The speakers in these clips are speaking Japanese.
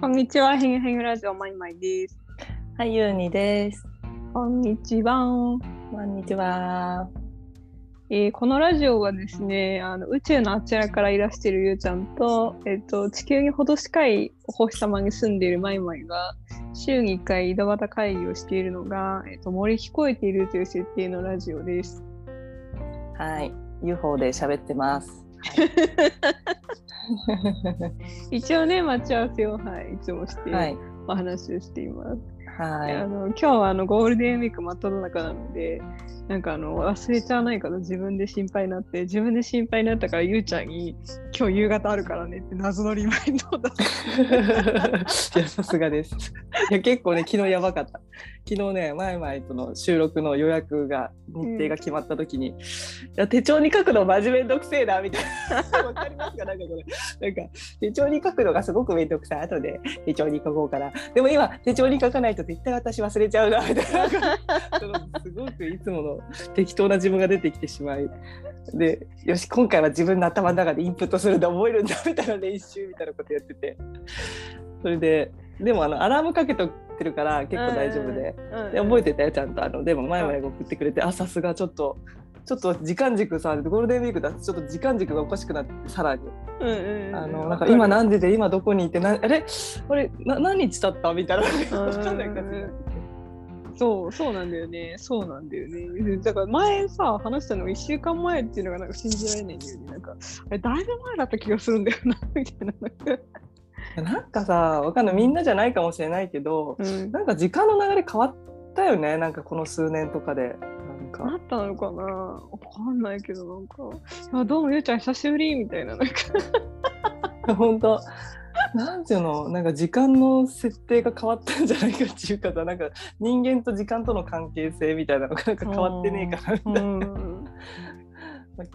こんにちは、ヘンヘンラジオマイマイです。はい、ゆうにです。こんにちは。こんにちは。えーこのラジオはですね、あの宇宙のあちらからいらしているゆうちゃんと、えっと地球にほど近いお星様に住んでいるマイマイが週に1回井戸端会議をしているのが、えっと森聞こえているという設定のラジオです。はい、UFO で喋ってます。一応ね、待ち合わせを、はい、いつもして、はい、お話をしています。はい、あの今日はあのゴールデンウィーク真っ只中なのでなんかあの忘れちゃわないかと自分で心配になって自分で心配になったからゆうちゃんに今日夕方あるからねって謎のリマインドを出すいや、さすがです。いや、結構ね、昨日やばかった。昨日ね、前々との収録の予約が、日程が決まった時に、いや、手帳に書くの真面目めんどくせえな、みたいな。わかりますか？なんかこれ。なんか、手帳に書くのがすごくめんどくさい。後で手帳に書こうから。でも今、手帳に書かないと絶対私忘れちゃうな、みたいな。そのすごくいつもの適当な自分が出てきてしまい。で、よし、今回は自分の頭の中でインプットするんだ、覚えるんだ、みたいな練習みたいなことやってて。それで、でもあのアラームかけとってるから結構大丈夫で。で覚えてたよちゃんと。あのでも前々が送ってくれてあさすがちょっとちょっと時間軸さゴールデンウィークだとちょっと時間軸がおかしくなってさらに。うんうんうんあのなんか今何時で今どこにいてなあれ？あれな何日経った？みたいな。分かんない感じになってそうそうなんだよね。そうなんだよね。だから前さ話したのが1週間前っていうのがなんか信じられないんだよね。なんかあれだいぶ前だった気がするんだよなみたいな。なんか、なんかさわかんない。みんなじゃないかもしれないけどうん、なんか時間の流れ変わったよね。なんかこの数年とかで。なんか。なったのかな。わかんないけど、なんか、いやどうもゆうちゃん久しぶりみたいな、なんか、本当なんていうの？なんか時間の設定が変わったんじゃないかっていうかさなんか人間と時間との関係性みたいなのがなんか変わってねえかなみたいな。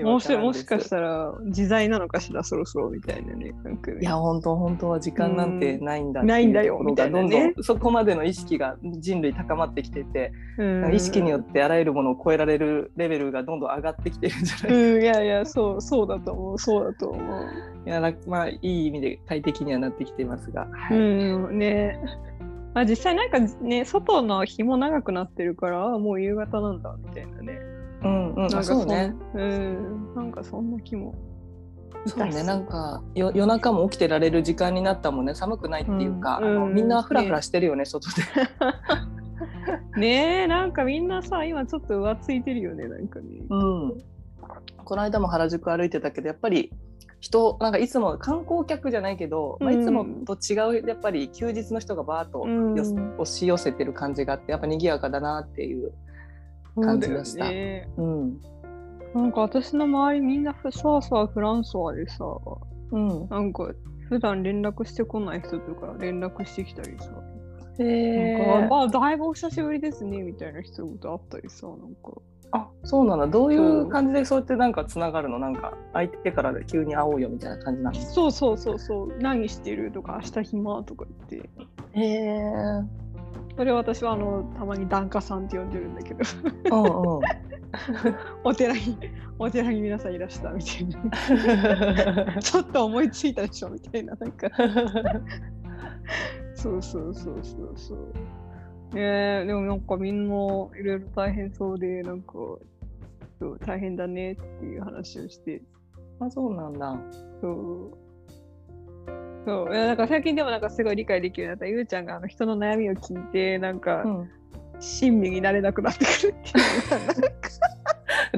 もしもしかしたら自在なのかしら、そろそろみたいなね。なんかねいや本当本当は時間なんてないんだうんないんだよってうところがどんどみたいなねんそこまでの意識が人類高まってきてて、うん、意識によってあらゆるものを超えられるレベルがどんどん上がってきてるんじゃうないか、ん、いやいや、そう、そうだと思う、そうだと思う。いやなまあいい意味で快適にはなってきていますが、はいうん、ね。まあ、実際なんかね、外の日も長くなってるから、あもう夕方なんだみたいなね。うんうん。あなんかそううん、なんかそんな気も。そうねなんかよ夜中も起きてられる時間になったもんね。寒くないっていうか、うん。あのうんみん。なフラフラしてるよね外で。ねえ、なんかみんなさ、今ちょっと浮ついてるよね、なんかね。うん、この間も原宿歩いてたけどやっぱり人なんかいつも観光客じゃないけど、まあ、うんいつもと違うやっぱり休日の人がバーッとうん。よ押し寄せてる感じがあってやっぱ賑やかだなっていう。感じました。そううん。なんか私の周りみんなふさわさわフランソワでさ、うん、なんか普段連絡してこない人とか連絡してきたりさ、へなんかーあだいぶお久しぶりですねみたいな人と会ったりさ、なんか。あそうなんだ。どういう感じでそうやってなんかつながるの？なんか相手から急に会おうよみたいな感じなの？そうそうそうそう、何してる？とか、明日暇？とか言って。へえそれは私はあのたまに檀家さんって呼んでるんだけど、うんうん お寺に、お寺に皆さんいらしたみたいな。ちょっと思いついたでしょみたいな、なんか。そうそうそうそうそう。ねえでもなんかみんないろいろ大変そうで、なんか、そう大変だねっていう話をして、あそうなんだそう。そういやなんか最近でもなんかすごい理解できるようになった。ゆうちゃんがあの人の悩みを聞いて、なんか、うん親身になれなくなってくるって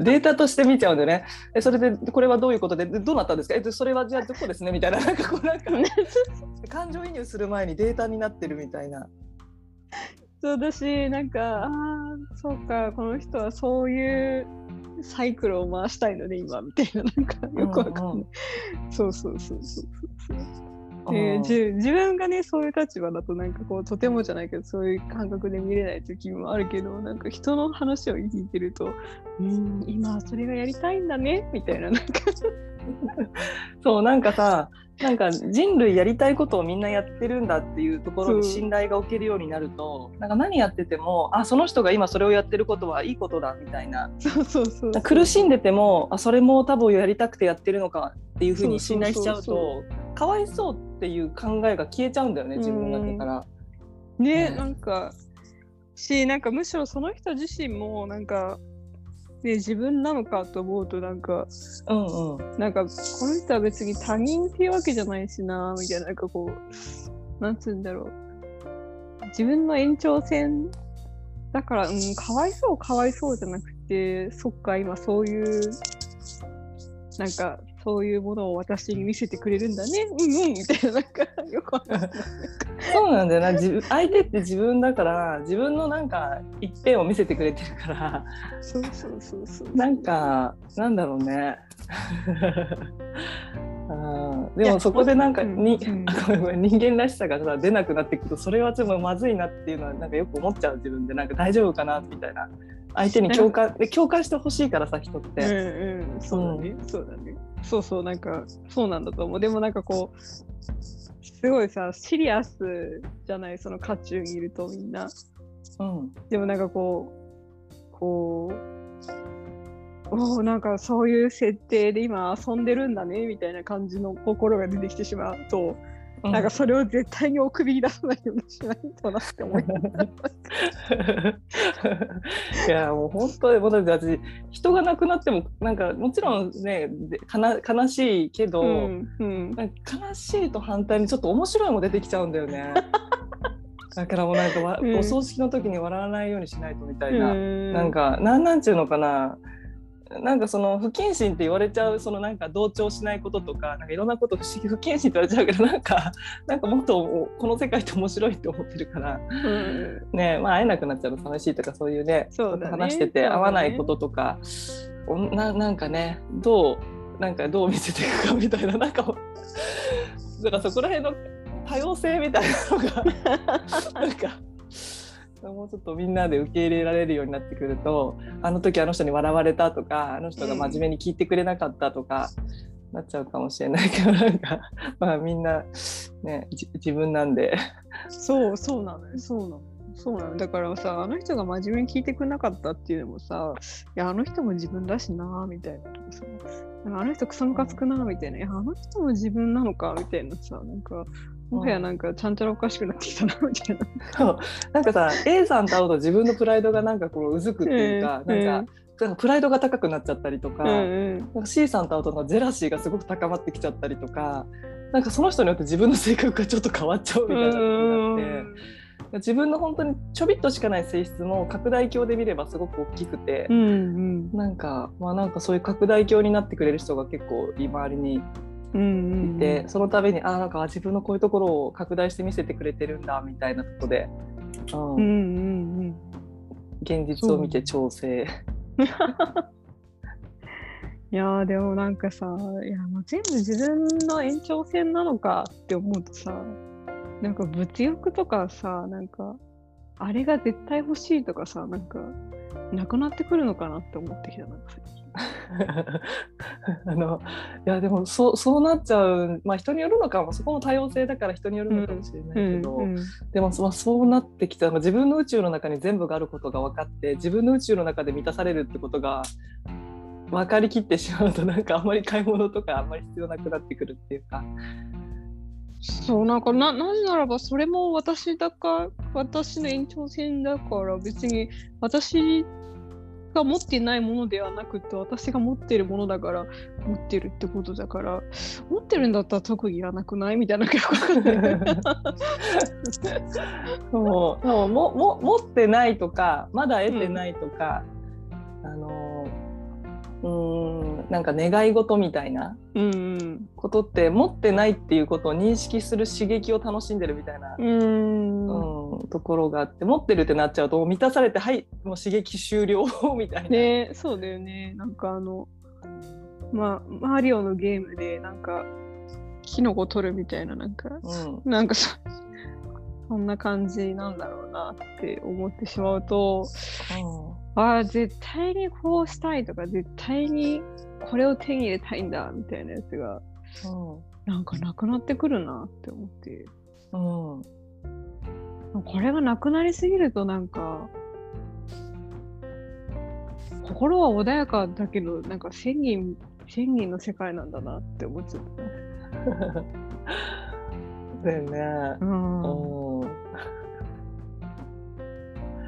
いうデータとして見ちゃうんでね。えそれでこれはどういうことで？でどうなったんですか？えそれはじゃあどこですね？みたいななんかこうなんか感情移入する前にデータになってるみたいな。そうだし、なんか、ああ、そうか、この人はそういうサイクルを回したいのね、今、みたいな、なんか、よくわかんない。うんうんそうそうそうそうそう。うんでじ自分がね、そういう立場だと、なんかこう、とてもじゃないけど、そういう感覚で見れない時もあるけど、なんか人の話を聞いてると、うん、今、それがやりたいんだね、みたいな、なんか、そうなんかさなんか人類やりたいことをみんなやってるんだっていうところに信頼が置けるようになるとなんか何やっててもあその人が今それをやってることはいいことだみたいな。そうそうそうそう。苦しんでてもあそれも多分やりたくてやってるのかっていうふうに信頼しちゃうそとかわいそうっていう考えが消えちゃうんだよね自分の中から。ね、ね。なんかしなんかむしろその人自身もなんか、ね、自分なのかと思うとなんかうんうん。なんかこの人は別に他人っていうわけじゃないしなみたいななんかこうなんつうんだろう。自分の延長線だから、うん、かわいそうかわいそうじゃなくてそっか今そういうなんかそういうものを私に見せてくれるんだね。うんうん。みたいななんかよくわかんないそうなんだよな。自分相手って自分だから自分のなんか一辺を見せてくれてるから。そうそうそうそう。なんかなんだろうね。うんでもそこでなんかに、うん。人間らしさがさ出なくなっていくとそれはちょっとまずいなっていうのはなんかよく思っちゃう自分で。なんか大丈夫かなみたいな。相手に共感で共感してほしいからさ人っうんて。うん、そうだね、そうだね。そうそう、なんか、そうなんだと思う。でもなんかこう、すごいさ、シリアスじゃない、その渦中にいるとみんな。うんでもなんかこう、こう、おーなんかそういう設定で今遊んでるんだねみたいな感じの心が出てきてしまうと、なんかそれを絶対にお首に出さないようにしないとなって思い いやもう本当にもうだって私人が亡くなってもなんかもちろんねでかな悲しいけど、うんうん。悲しいと反対にちょっと面白いも出てきちゃうんだよね。だからもうなんかわ、うん。お葬式の時に笑わないようにしないとみたいな、うん。なんかなんなんちゅうのかななんかその不謹慎って言われちゃうそのなんか同調しないこととかなんかいろんなこと不思議 不謹慎って言われちゃうけどなんか なんかもっとこの世界って面白いって思ってるからうん。ねまあ会えなくなっちゃうの寂しいとかそういうねそうだね。話しててそうだね。合わないこととか、おななんかねどうなんかどう見せていくかみたいな なんかだからそこら辺の多様性みたいなのがなんか。もうちょっとみんなで受け入れられるようになってくるとあの時あの人に笑われたとかあの人が真面目に聞いてくれなかったとか、なっちゃうかもしれないけどなんかまあみんなねじ自分なんで。そうそうなのよ。そうなの。そうなの。だからさあの人が真面目に聞いてくれなかったっていうのもさいやあの人も自分だしなみたいなあの人クソムカつくなみたいな。いやあの人も自分なのかみたいなさなんかもはやなんかちゃんちゃらおかしくなってきたなみたいな。そうなんかさ A さんと会うと自分のプライドがなんかこううずくっていうか、うんなんかなんかプライドが高くなっちゃったりとか,、うんうんなんか C さんと会うとジェラシーがすごく高まってきちゃったりとかなんかその人によって自分の性格がちょっと変わっちゃうみたいなことがあって。自分の本当にちょびっとしかない性質も拡大鏡で見ればすごく大きくてう、んうんなんかまあなんかそういう拡大鏡になってくれる人が結構周りにいて、その度にあなんか自分のこういうところを拡大して見せてくれてるんだみたいなとこで、うんうんうん現実を見て調整。いやーでもなんかさいやもう全部自分の延長線なのかって思うとさなんか物欲とかさなんかあれが絶対欲しいとかさなんかなくなってくるのかなって思ってきたなんか最近 あのいやでもそうそうなっちゃう。まあ人によるのかも。そこも多様性だから人によるのかもしれないけど、うんでもそまあそうなってきた。まあ自分の宇宙の中に全部があることが分かって自分の宇宙の中で満たされるってことが分かりきってしまうとなんかあんまり買い物とかあんまり必要なくなってくるっていうか。そうなんかななぜならばそれも私だか私の延長線だから別に私が持っていないものではなくて私が持ってるものだから持ってるってことだから持ってるんだったら特技いらなくない？みたいな そうでももも持ってないとかまだ得てないとか、あのうーんなんか願い事みたいなうんうん。ことって持ってないっていうことを認識する刺激を楽しんでるみたいな、うーん。うんところがあって持ってるってなっちゃうと満たされてはいもう刺激終了みたいな。ねそうだよね。なんかあのまあマリオのゲームでなんかキノコ取るみたいななんかうん。なんかそそんな感じなんだろうなって思ってしまうとああ絶対にこうしたいとか絶対にこれを手に入れたいんだみたいなやつがなんかなくなってくるなって思って。うんうんこれがなくなりすぎるとなんか心は穏やかだけどなんか千人千人の世界なんだなって思っちゃった。だよね。うん。うん。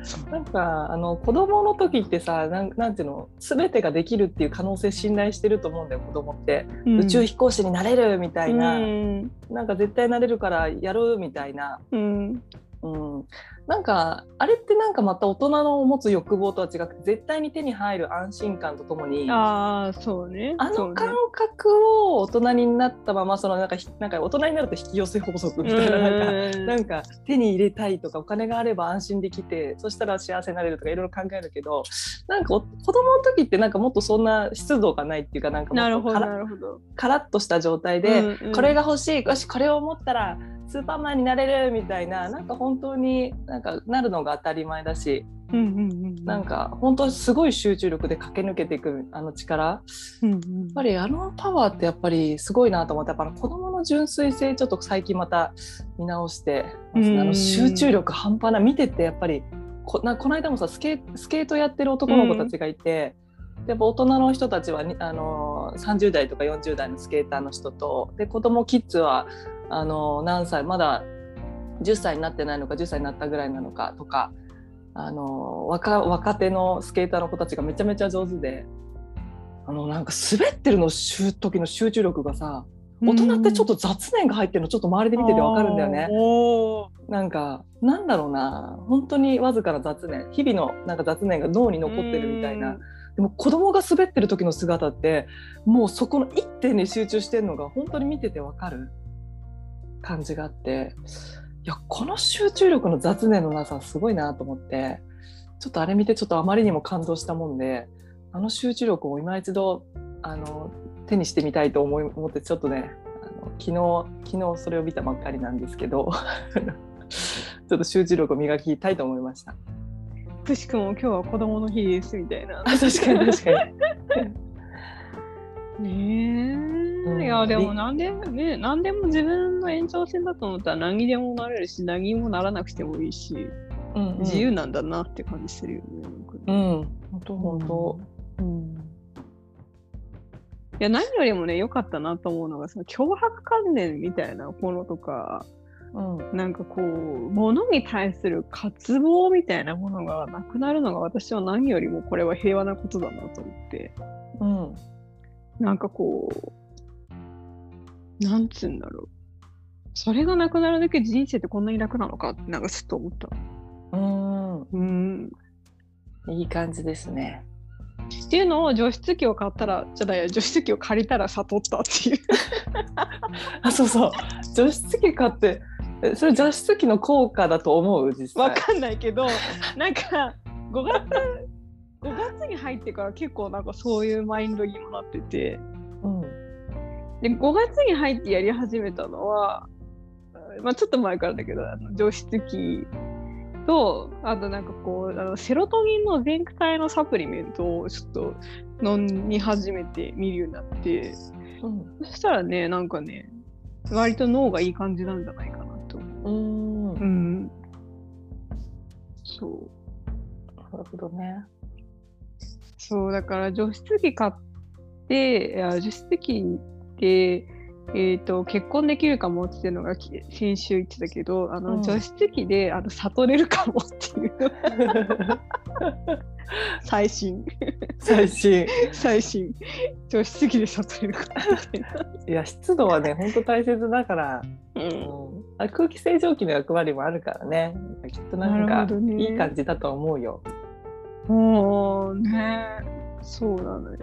なんかあの子供の時ってさなんなんていうの全てができるっていう可能性信頼してると思うんだよ子供って、宇宙飛行士になれるみたいな、うん。なんか絶対なれるからやるみたいな、うんうん、なんかあれってなんかまた大人の持つ欲望とは違くて絶対に手に入る安心感とともにああそうね。あの感覚を大人になったままそのなんかひなんか大人になると引き寄せ法則みたいななんかうんなんか手に入れたいとかお金があれば安心できてそしたら幸せになれるとかいろいろ考えるけどなんかお子供の時ってなんかもっとそんな湿度がないっていうかなんかなるほどもっとカラッとした状態で、うんうん。これが欲しいよしこれを持ったらスーパーマンになれるみたいななんか本当になんかなるのが当たり前だしうんうんうんなんか本当すごい集中力で駆け抜けていくあの力。やうんうん。っぱりあのパワーってやっぱりすごいなと思ってやっぱ子供の純粋性ちょっと最近また見直してあの集中力半端ない見ててやっぱりこなこの間もさスケスケートやってる男の子たちがいて、やっぱ大人の人たちはにあの30代とか40代のスケーターの人とで子供キッズはあの何歳まだ10歳になってないのか10歳になったぐらいなのかとかあの若若手のスケーターの子たちがめちゃめちゃ上手であのなんか滑ってるのしゅ時の集中力がさ大人ってちょっと雑念が入ってるのちょっと周りで見ててわかるんだよね。なんかなんだろうな本当にわずかな雑念日々のなんか雑念が脳に残ってるみたいな。でも子供が滑ってる時の姿ってもうそこの一点に集中してるのが本当に見ててわかる感じがあっていやこの集中力の雑念のなさすごいなと思ってちょっとあれ見てちょっとあまりにも感動したもんであの集中力を今一度あの手にしてみたいと思い思ってちょっとねあの昨日昨日それを見たばっかりなんですけど ちょっと集中力を磨きたいと思いました。くしくも今日は子供の日ですみたいな。確かに確かに。ねえ、うん。いやでもなんでね何でも自分の延長線だと思ったら何にでもなれるし何にもならなくてもいいし、うんうん。自由なんだなって感じするよね。うん、本当本当。うん。いや何よりもね良かったなと思うのがその脅迫観念みたいなものとかうん、なんかこう物に対する渇望みたいなものがなくなるのが私は何よりもこれは平和なことだなと思って。うん、なんかこうなんつうんだろうそれがなくなるだけで人生ってこんなに楽なのかってなんかちょっと思ったうん、うんいい感じですね。っていうのを除湿機を買ったらじゃない除湿機を借りたら悟ったっていう あ、そうそう。除湿機買って、えそれ除湿機の効果だと思う？実際。わかんないけどなんか5月5月に入ってから結構なんかそういうマインドにもなってて。うん、で5月に入ってやり始めたのは、まあ、ちょっと前からだけどあの除湿機とあとなんかこうあのセロトニンの全体のサプリメントをちょっと飲み始めて見るようになって。うん、そしたらねなんかね割と脳がいい感じなんじゃないかなと。思うん、う。ん。そうるほどね。そう、だから除湿機買って、いや除湿機で、えー、と結婚できるかもっていうのがき先週言ってたけど、あのうん除湿機であの悟れるかもっていう 最新、最新。最新、除湿機で悟れるかもみたいな。いや、湿度はね、本当大切だから。ううんん、あ空気清浄機の役割もあるからね。きっとなんなかねいい感じだと思うよ。もうね、そうなのよ。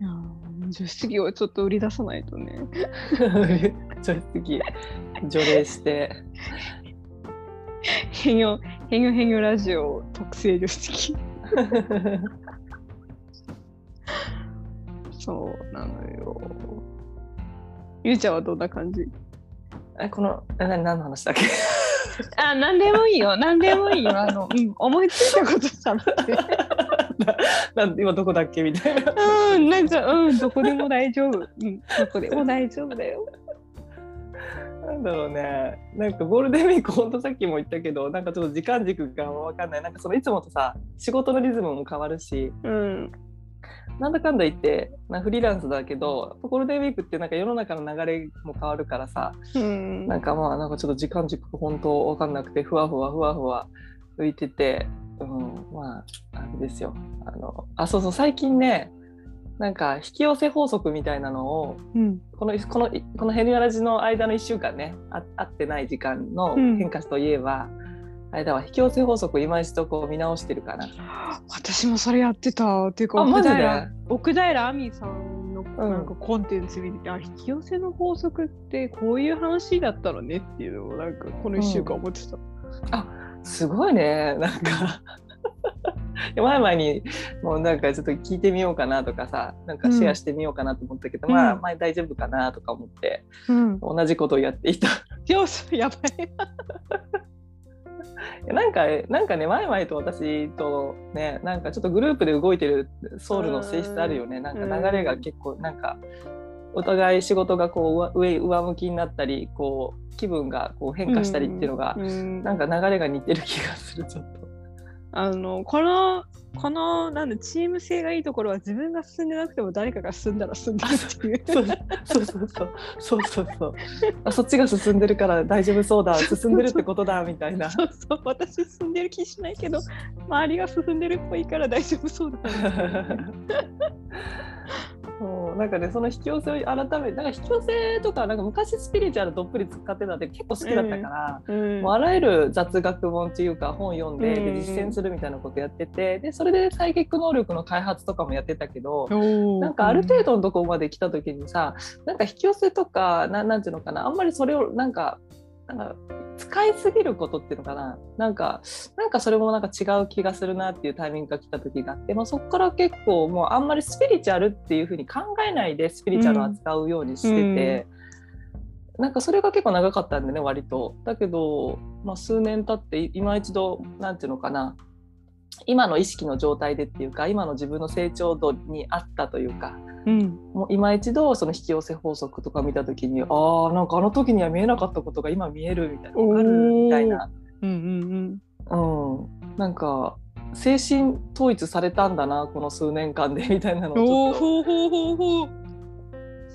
いやー除湿機をちょっと売り出さないとね。除湿機除霊して。変形、変形変形ラジオ特製除湿機。そうなのよ。ゆうちゃんはどんな感じ？えこの何の話だっけ？あ、なんでもいいよ。なんでもいいよ。あの、うん、思いついたことしゃべって。な今どこだっけみたいな。うん、なんか、うん、どこでも大丈夫。うん、どこでも大丈夫だよ。なんだろうね。なんかゴールデンウィーク、ほんとさっきも言ったけど、なんかちょっと時間軸がわかんない。なんかそのいつもとさ、仕事のリズムも変わるし、うん、なんだかんだ言って、まあ、フリーランスだけどゴールデンウィークってなんか世の中の流れも変わるからさうん。なんかまあなんかちょっと時間軸本当わかんなくてふわふわふわふわ浮いてて、うん、まああれですよあのあそうそう最近ねなんか引き寄せ法則みたいなのをうんこのこのこのヘニアラジの間の1週間ねあ会ってない時間のうん変化といえば、あれだわ引き寄せ法則を今一度こう見直してるかな。私もそれやってたっていうか奥平奥平亜美さんのん。なんかコンテンツ見てて、あ引き寄せの法則ってこういう話だったのねっていうのをなんかこの1週間思ってた。あすごいね。なんか。前々にもうなんかちょっと聞いてみようかなとかさなんかシェアしてみようかなと思ったけど、うん。まあまあ大丈夫かなとか思って。うん、同じことをやっていた。よしやばい。なんかなんかね前々と私とねなんかちょっとグループで動いてるソウルの性質あるよね。なんか流れが結構なんかお互い仕事がこう上上向きになったりこう気分がこう変化したりっていうのが、うん。なんか流れが似てる気がするちょっと。あのこのこのなんだチーム性がいいところは自分が進んでなくても誰かが進んだら進んでるっていう。そうそうそうそう。そうそうそう。あそっちが進んでるから大丈夫そうだ。進んでるってことだみたいな。そうそう私進んでる気しないけど周りが進んでるっぽいから大丈夫そうだ そう。なんかねその引き寄せを改めてなんか引き寄せとかなんか昔スピリチュアルどっぷり使ってたって結構好きだったから、うん。もうあらゆる雑学本っていうか本読んで,、うん。で実践するみたいなことやっててでそれでサイキック能力の開発とかもやってたけど。なんかある程度のところまで来た時にさなんか引き寄せとかななんていうのかなあんまりそれをなんか使いすぎることっていうのかななんかなんかそれもなんか違う気がするなっていうタイミングが来た時があって、まあ、そこから結構もうあんまりスピリチュアルっていうふうに考えないでスピリチュアルを扱うようにしてて。なんかそれが結構長かったんでね割と。だけど、まあ、数年経って今一度なんていうのかな今の意識の状態でっていうか今の自分の成長度に合ったというかうん。もう今一度その引き寄せ法則とか見た時にああなんかあの時には見えなかったことが今見えるみたいなわかるみたいな、うんうんうん、なんか精神統一されたんだなこの数年間でみたいなのをちょっほうほうほうほう。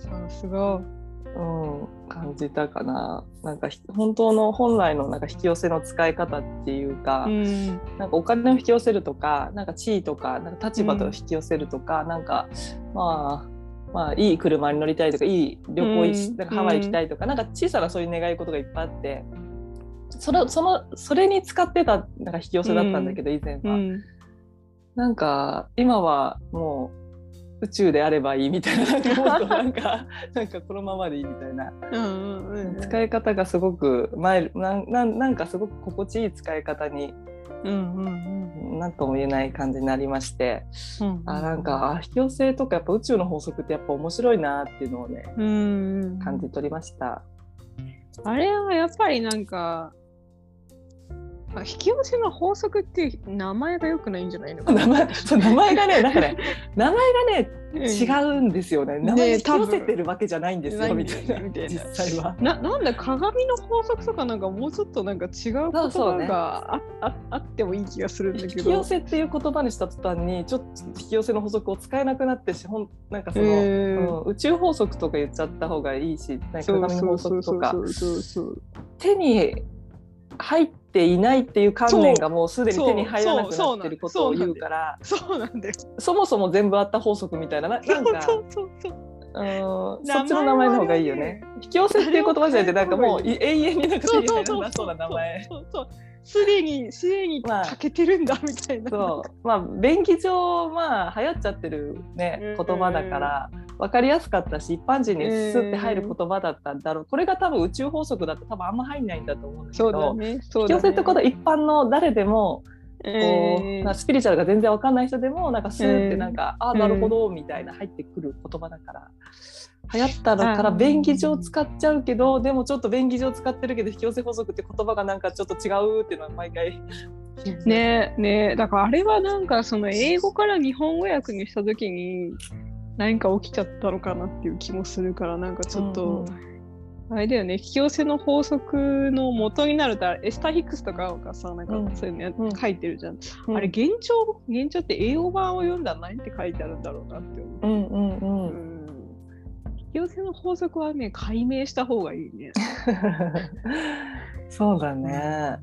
さすが。と、うん、感じたかな。なんかひ本当の本来のなんか引き寄せの使い方っていうか、うん。なんかお金を引き寄せるとかなんか地位とかなんか立場と引き寄せるとか、なんかまあまあいい車に乗りたいとかいい旅行いうん。なんかハワイ行きたいとか、なんか小さなそういう願い事がいっぱいあってそれそのそれに使ってたなんか引き寄せだったんだけど、以前は、うん。なんか今はもう宇宙であればいいみたいななんかもっとなんかなんかこのままでいいみたいなうんうんうん。使い方がすごく前なんなんなんかすごく心地いい使い方にうんうんなんとも言えない感じになりまして、うん。あなんかあ引き寄せとかやっぱ宇宙の法則ってやっぱ面白いなっていうのをねうんうん。感じ取りました。あれはやっぱりなんか。あ引き寄せの法則って名前が良くないんじゃないのかな。名前そう名前がねなんかね 名前がねうん。違うんですよね。名前ね引き寄せてるわけじゃないんですよ、多分。みたいな。実際は。ななんだ鏡の法則とかなんかもうちょっとなんか違う言葉があ,、ああってもいい気がするんだ引けど。き寄せっていう言葉にした途端にちょっと引き寄せの法則を使えなくなってしほんなんかその、えー。うん宇宙法則とか言っちゃった方がいいし鏡の法則とか。手に入っていないっていう観念がもうすでに手に入らなくなってることを言うからそうなんだよ。そもそも全部あった法則みたいなななんかそうそうそううん名前そっちの名前の方がいいよね。引き寄せっていう言葉じゃなくてなんかもう永遠になんかそう手に入らなそうな名前。そうそうすでにすでにまあ。欠けてるんだみたいな。そう。まあ便宜上まあ流行っちゃってるねうん言葉だから分かりやすかったし一般人にスッて入る言葉だったんだろう。これが多分宇宙法則だと多分あんま入んないんだと思うんだけどね。そう引き寄せってことは一般の誰でもこう、スピリチュアルが全然わかんない人でもなんかスーってなんか、ああうんなるほどみたいな入ってくる言葉だから。流行ったのから便宜上使っちゃうけどでもちょっと便宜上使ってるけど引き寄せ法則って言葉がなんかちょっと違うっていうのは毎回。ねえね。えだからあれはなんかその英語から日本語訳にした時に何か起きちゃったのかなっていう気もするからなんかちょっと、あれだよね、引き寄せの法則の元になると、エスター・ヒックスとかがさ、なんかうん。そういうのや、うん。書いてるじゃん。うん。あれ、現状、現状って英語版を読んだら何って書いてあるんだろうなって思う。うんうん引き寄せの法則はね、解明した方がいいね。そうだね。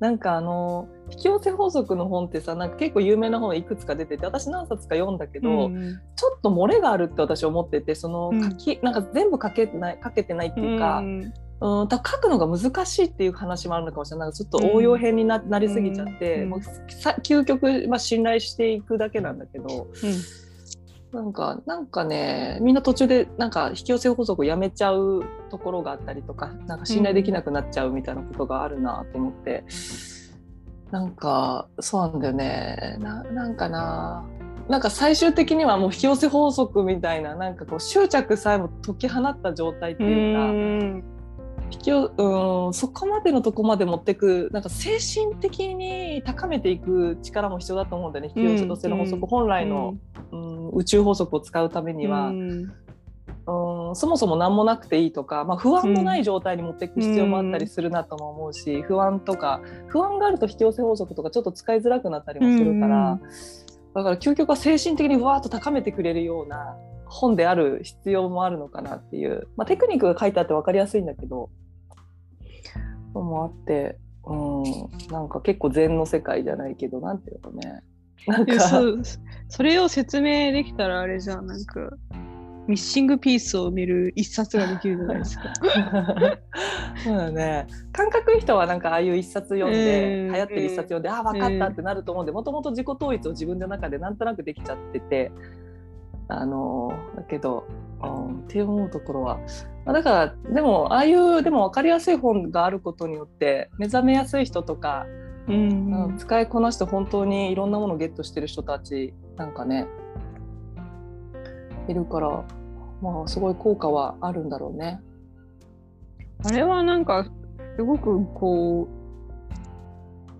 なんかあの引き寄せ法則の本ってさなんか結構有名な本いくつか出てて私何冊か読んだけど、うんちょっと漏れがあるって私思っててそのうん。書き、なんか全部書けてない書けてないっていうか、うんうん、書くのが難しいっていう話もあるのかもしれない。なんかちょっと応用編にな,、なりすぎちゃって、うんもうさ究極、まあ、信頼していくだけなんだけどうんなんかなんかねみんな途中でなんか引き寄せ法則をやめちゃうところがあったりとかなんか信頼できなくなっちゃうみたいなことがあるなと思って、なんかそうなんだよね。ななんかな。なんか最終的にはもう引き寄せ法則みたいななんかこう執着さえも解き放った状態っていうか。う引きようんそこまでのとこまで持ってくなんか精神的に高めていく力も必要だと思うんだよね。引き寄せの法則、うん本来の、うん、宇宙法則を使うためには、ううんんそもそも何もなくていいとか、まあ、不安もない状態に持っていく必要もあったりするなとも思うし、不安とか不安があると引き寄せ法則とかちょっと使いづらくなったりもするから、うん。だから究極は精神的にわーっと高めてくれるような本である必要もあるのかなっていう、まあ、テクニックが書いてあって分かりやすいんだけどのもあって、うん、なんか結構禅の世界じゃないけどなんていうのね。なんかでそれを説明できたらあれじゃんなんかミッシングピースを見る一冊ができるじゃないですか。そうだね。感覚いい人はなんかああいう一冊読んで、うん。流行ってる一冊読んで、ああ分かったってなると思うんでもともと自己統一を自分の中でなんとなくできちゃってて。あのだけど、うん、って思うところは、まあだからでもああいうでも分かりやすい本があることによって目覚めやすい人とか、うんうん使いこなして本当にいろんなものをゲットしてる人たちなんかねいるからまあすごい効果はあるんだろうね。あれはなんかすごくこ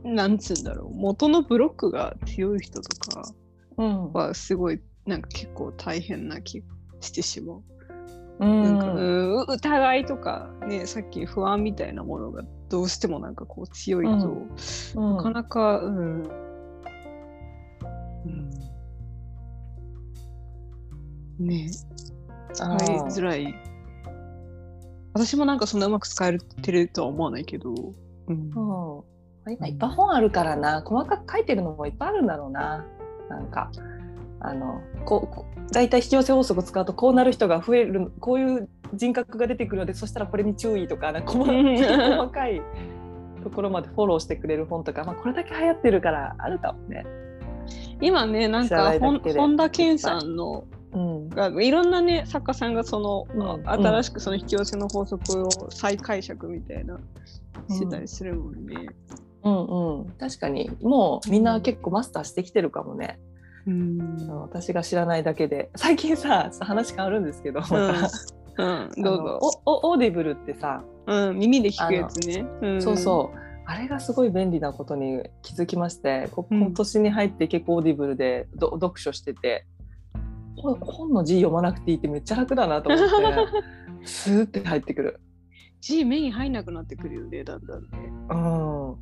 うなんつうんだろう元のブロックが強い人とかうんはすごいなんか結構大変な気がしてしまう。うんなんかうん。疑いとかねさっき不安みたいなものがどうしてもなんかこう強いと、うん。なかなか、うん。うん。ね。使いづらい。私もなんかそんなうまく使えてるとは思わないけど、うん。うん。今いっぱい本あるからな。細かく書いてるのもいっぱいあるんだろうな。なんかあのこう大体引き寄せ法則を使うとこうなる人が増えるこういう人格が出てくるのでそしたらこれに注意とかなんか細細かいところまでフォローしてくれる本とか、まあ、これだけ流行ってるからあるかもね。今ねなんか本田健さんのうん。がいろんなね作家さんがその、うん新しくその引き寄せの法則を再解釈みたいなしてたりするもんね。うんうん、確かにもうみんな結構マスターしてきてるかもね、うん。私が知らないだけで。最近さ話変わるんですけど、また。うん、どうぞ。おお Audible ってさうん、耳で聞くやつね。うん、そうそう。あれがすごい便利なことに気づきまして今年に入って結構 Audible でど読書してて本本の字読まなくていいってめっちゃ楽だなと思って スーって入ってくる。字目に入んなくなってくるよね、だんだんね。うん。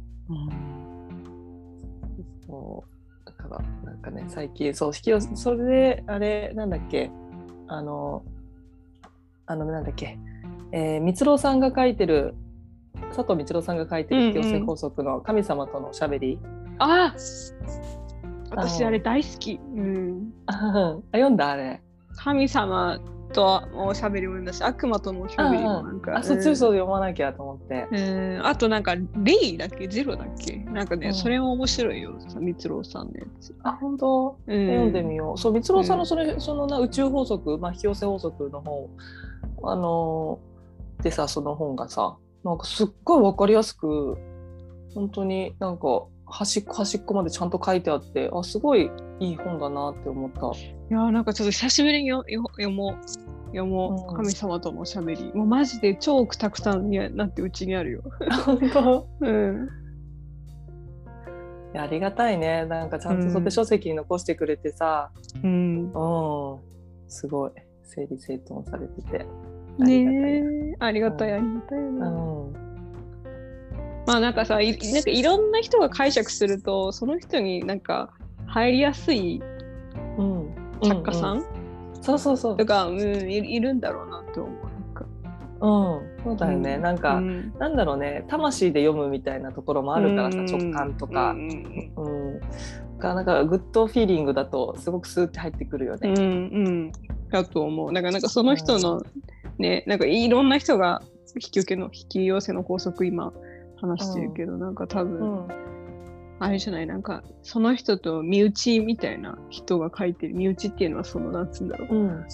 そう。だからなんかね最近そう引きそれであれなんだっけ？あのあのなんだっけ、えー、蜜郎さんが書いてる佐藤蜜郎さんが書いてる引き寄せ法則の神様とのおしゃべり、あ私あのあれ大好き。うん、あ読んだあれ。神様とおしゃべりも読んだし、悪魔とのおしゃべりもなんか。あそっちそう読まなきゃと思って、うん、あとなんか、レイだっけ？ゼロだっけ？なんかね、うん。それも面白いよ、みつろうさんのやつ。あ本当？うん、読んでみよう。そう、蜜郎さんうん。のそれ、そのな宇宙法則、まあ、引き寄せ法則の本、あのーでさ、その本がさ、なんかすっごいわかりやすく、本当になんか端っこ端っこまでちゃんと書いてあって、あ、すごいいい本だなって思った。いやーなんかちょっと久しぶりによよ読もう。読もう、うん神様とのおしゃべり。もうマジで超くたくさんになってうちにあるよ。本当？うん。ありがたいね。なんかちゃんとそうやって書籍に残してくれてさ、うん。うん、すごい整理整頓されてて。ねえありがたい、うんありがたいよね。うんまあなんかさいなんかいろんな人が解釈するとその人になんか入りやすいうん。作家さん、ううそうそうそう。とか、うん、いいるんだろうなって思う。うん。そうだよね、うん。なんか、うん。なんだろうね。魂で読むみたいなところもあるからさ、うん。直感とか。う、んうんがなんかグッドフィーリングだとすごくスーって入ってくるよね。うんうん。だと思う。なんかなんかその人のね、なんかいろんな人が引き受けの引き寄せの法則今話してるけど、なんか多う分、ん。あれじゃないなんかその人と身内みたいな人が書いてる身内っていうのはそのなんつうんだろう。うん。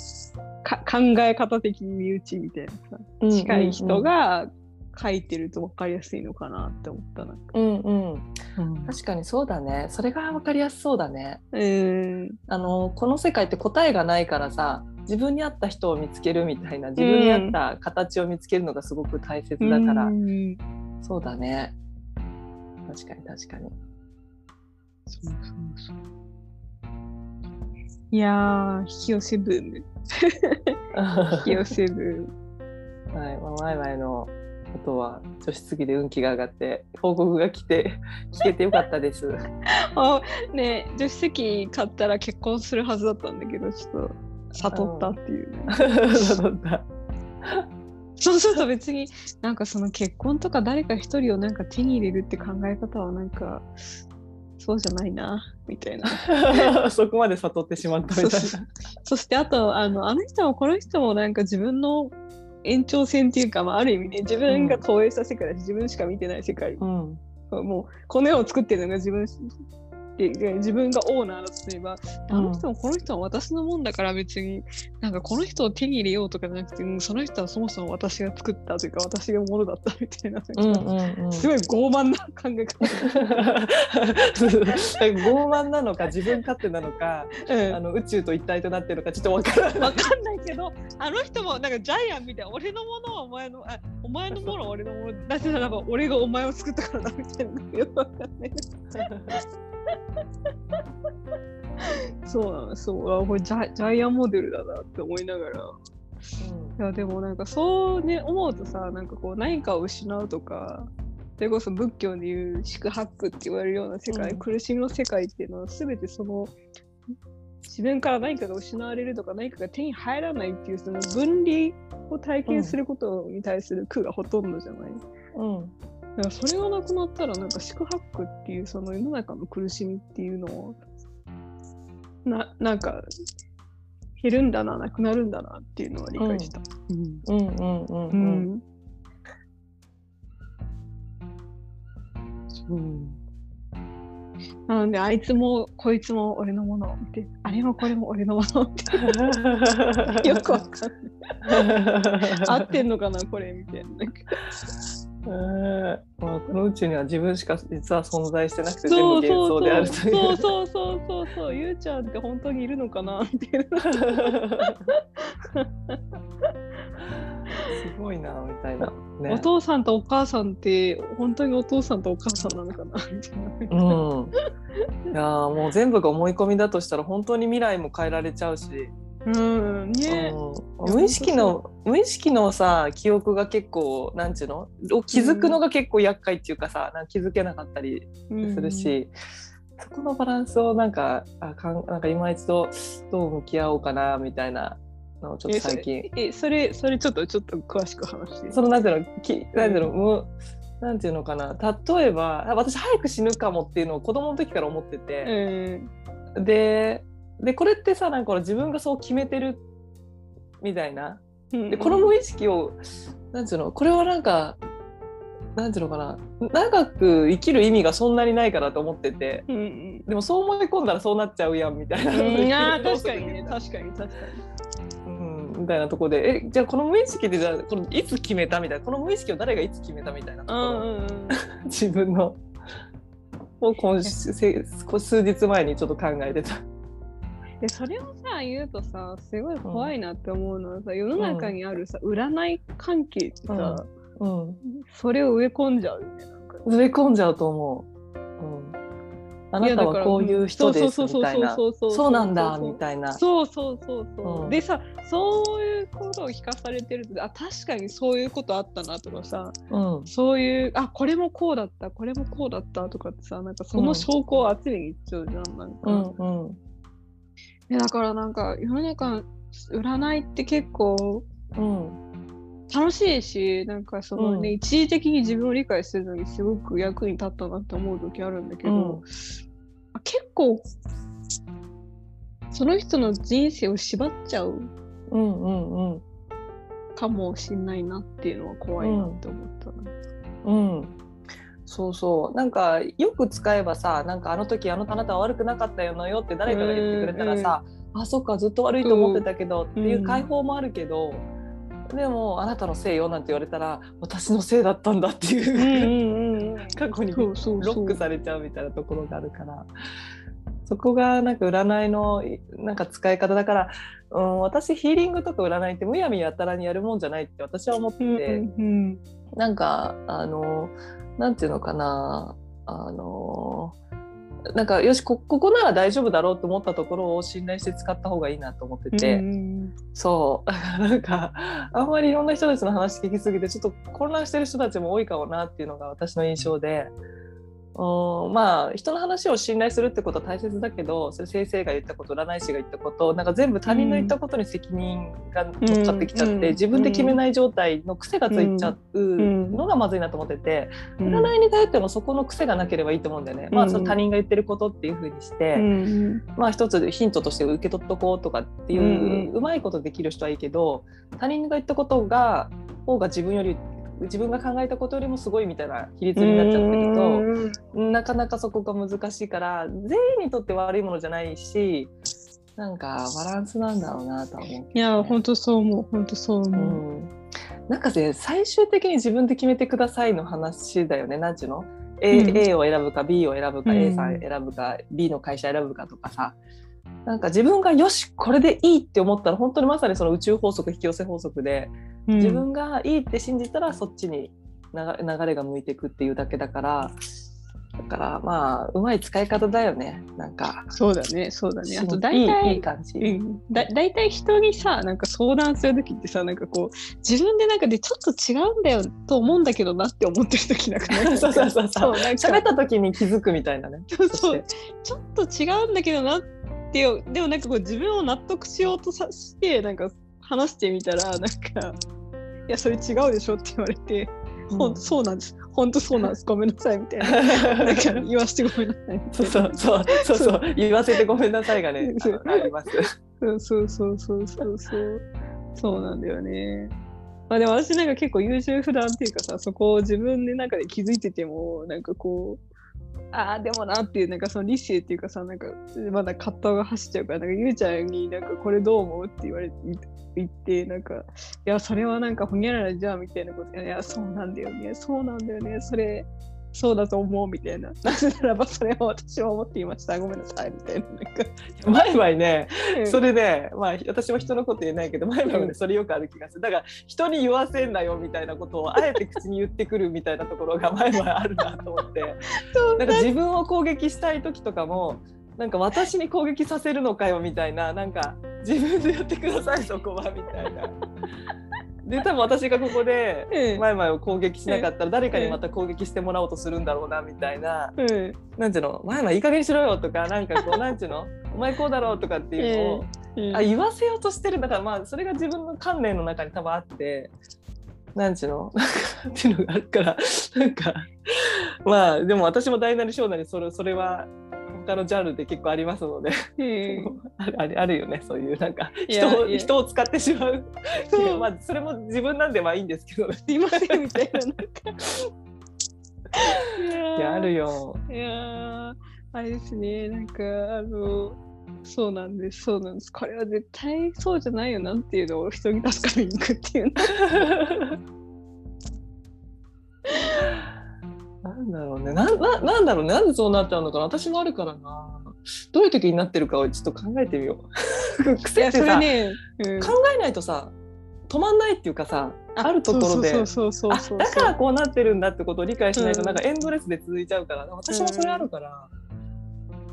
か考え方的に身内みたいなさ近い人が書いてると分かりやすいのかなって思ったなんか。うんうん。うん。確かにそうだね。それが分かりやすそうだね。うん。あのこの世界って答えがないからさ自分に合った人を見つけるみたいな自分に合った形を見つけるのがすごく大切だから、うんそうだね。確かに確かに。そうそうそう。いやー引き寄せブーム。引き寄せブーム。はい、まあ、前々のことは除湿機で運気が上がって報告が来て聞けてよかったです。あね助手席買ったら結婚するはずだったんだけどちょっと悟ったっていうね、そうだそうすると別になんかその結婚とか誰か一人をなんか手に入れるって考え方はなんかそうじゃないなみたいな。そこまで悟ってしまったみたいそうそしてあとあのあの人もこの人もなんか自分の延長線っていうか、まあ、ある意味ね自分が投影した世界だし、自分しか見てない世界。な。うん。もうこの世を作ってるのが自分でで自分がオーナーだとすれば、あの人もこの人は私のもんだから別になんかこの人を手に入れようとかじゃなくて、うんその人はそもそも私が作ったというか私がものだったみたいな、うんうんうん、すごい傲慢な考え傲慢なのか自分勝手なのか方。あの宇宙と一体となってるのかちょっとわからない。わかんないけど、あの人もなんかジャイアンみたいな、俺のものはお前の、あお前のものは俺のもの、なぜならば俺がお前を作ったからだみたいな、よくわかんない。そうなの、そう、あこれジャジャイアンモデルだなって思いながら。いや、でもなんかそうね、思うとさ、なんかこう何かを失うとか、それこそ仏教でいう宿泊って言われるような世界、うん苦しみの世界っていうのは全てその自分から何かが失われるとか何かが手に入らないっていうその分離を体験することに対する苦がほとんどじゃない？うんだからそれがなくなったらなんか宿泊っていうその世の中の苦しみっていうのをななんか減るんだななくなるんだなっていうのは理解した。うん。うんうんうんううん。ん。そう。なのであいつもこいつも俺のものってあれもこれも俺のものって。よくわかんない。合ってんのかなこれみたいななんかうん。まあ、この宇宙には自分しか実は存在してなくて全そう部幻想であるという。そう。そうそうそうそう。ゆうちゃんって本当にいるのかなみたいな。すごいなみたいな。ね、お父さんとお母さんって本当にお父さんとお母さんなのかなみたいな。うん。いやーもう全部が思い込みだとしたら本当に未来も変えられちゃうし、うんね。うん、無意識の無意識のさ記憶が結構なんちゅうの？を気づくのが結構厄介っていうかさ、なんか気づけなかったりするし、そこのバランスをなんかあかんなんか今一度どう向き合おうかなみたいなのをちょっと最近。えそれそれちょっとちょっと詳しく話してそのなんていうのきなんていうの、むなんていうのかな？例えば私早く死ぬかもっていうのを子供の時から思ってて、うん。ででこれってさなんか自分がそう決めてるみたいな。でこの無意識をなんていうのこれはなんかなんていうのかな。長く生きる意味がそんなにないかなと思ってて。うんうんでもそう思い込んだらそうなっちゃうやんみたいな、うん、確かにね。確かに確かうん、みたいなところでえじゃあこの無意識でじゃあこのいつ決めたみたいな。この無意識を誰がいつ決めたみたいなところ、にうんうんうん。自分のを今週せ数日前にちょっと考えてた。でそれをさ言うとさすごい怖いなって思うのはさ、世の中にあるさ占い関係ってさ、うん。それを植え込んじゃうよねなんか。ずれ込んじゃうと思う。うん、あなたはこういう人ですそうそうみたいなそうそうそうそうな。んだみたいな。そうそうそうそう、う。ん。でさそういうことを聞かされてるとあ確かにそういうことあったなとかさうん。そういうあこれもこうだったこれもこうだったとかってさなんかその証拠を集めに行っちゃうじゃんなんか、うんうんでだからなんか世の中占いって結構うん楽しいしなんかそのね、うん。一時的に自分を理解するのにすごく役に立ったなって思う時あるんだけど、うん。あ結構その人の人生を縛っちゃううんうんうん。かもしんないなっていうのは怖いなって思ったな。うんそうそう。なんかよく使えばさなんかあの時あのあなたは悪くなかったよのよって誰かが言ってくれたらさ、あそっかずっと悪いと思ってたけど、っていう解放もあるけど、でもあなたのせいよなんて言われたら私のせいだったんだっていう、うんうん 過去にロックされちゃうみたいなところがあるから。そこがなんか占いのなんか使い方だから、うん、私ヒーリングとか占いってむやみやたらにやるもんじゃないって私は思ってて。うんうんなんかあのなんていうのかな。あのなんかよしこここなら大丈夫だろうと思ったところを信頼して使った方がいいなと思ってて、うんそう。なんかあんまりいろんな人たちの話聞きすぎてちょっと混乱してる人たちも多いかもなっていうのが私の印象で。うんまあ人の話を信頼するってことは大切だけどそれ先生が言ったこと占い師が言ったことなんか全部他人の言ったことに責任が乗っかってきちゃって、うん自分で決めない状態の癖がついちゃうのがまずいなと思ってて、うん。占いに頼ってもそこの癖がなければいいと思うんだよね。まあその他人が言ってることっていうふうにして、うんまあ一つヒントとして受け取っとこうとかっていう、うん。うまいことできる人はいいけど他人が言ったことが方が自分より自分が考えたことよりもすごいみたいな比率になっちゃってると、なかなかそこが難しいから全員にとって悪いものじゃないしなんかバランスなんだろうなとは思うね、いや本当そう思う。本当そうう思う。ん、なんかね最終的に自分で決めてくださいの話だよねなんちゅうの。A,、うん。A を選ぶか B を選ぶか、うん A さん。選ぶか B の会社選ぶかとかさなんか自分がよしこれでいいって思ったら本当にまさにその宇宙法則引き寄せ法則でうん自分がいいって信じたらそっちに流流れが向いていくっていうだけだからだからまあうまい使い方だよねなんか。そうだねそうだね。あとい大いいい体感じ。うん、だ大体人にさなんか相談する時ってさなんかこう自分でなんかでちょっと違うんだよと思うんだけどなって思ってる時なくない？そうそうそうそうなんか喋った時に気づくみたいなね。そうそそうちょっと違うんだけどなってよでもなんかこう自分を納得しようとさしてなんか話してみたらなんか「いやそれ違うでしょ」って言われて「ほんとそうなんです。ほんとそうなんです。ごめんなさい」みたいな。なんか言わしてごめんなさいそいうなそうそうそう。そう。言わせてごめんなさいがねあります。そうそうそうそうそう。そうそうなんだよね。まあでも私なんか結構優柔不断っていうかさそこを自分で中で気づいててもなんかこうああでもなっていうなんかその理性っていうかさなんかまだ葛藤が走っちゃうからなんかゆうちゃんになんかこれどう思うって言われて言ってなんかいやそれはなんかほにゃららじゃあみたいなこと。いやそうなんだよね。そうなんだよね。それそうだと思うみたいな。なぜならばそれは私は思っていました。ごめんなさいみたいな。なんか。前々ねそれれねまあ私も人のこと言えないけど前々ねそれよくある気がする。だから人に言わせんなよみたいなことをあえて口に言ってくるみたいなところが 前々あるなと思って。なんか自分を攻撃したい時とかもなんか私に攻撃させるのかよみたいな。なんか自分でやってくださいそこはみたいな。で多分私がここでうん。前々を攻撃しなかったら誰かにまた攻撃してもらおうとするんだろうなみたいな。うん。なんていうの？前々いい加減にしろよとかなんかこう なんていうの？お前こうだろうとかっていうのを、うん。あ言わせようとしてる。だからまあそれが自分の観念の中に多分あってなんちゅうの？なんかっていうのがあるからなんかまあでも私も大なり小なりそれそれは他のジャンルで結構ありますので。うん。あるあるあるよね。そういうなんか人を人を使ってしまう。そう。まあそれも自分なんでまあいいんですけど。ねすいませんみたいな。なんかいやあるよ。いやーあれですね。なんかあのそうなんです。そうなんです。これは絶対そうじゃないよなっていうのを人に助かりに行くっていう なんだろうね。なななんだろうね。なんでそうなっちゃうのかな。私もあるからな。どういう時になってるかをちょっと考えてみよう。癖ってさ、れね、うん。考えないとさ止まんないっていうかさあるところでそうそうそうそうそうあだからこうなってるんだってことを理解しないとうん。なんかエンドレスで続いちゃうから私もそれあるから、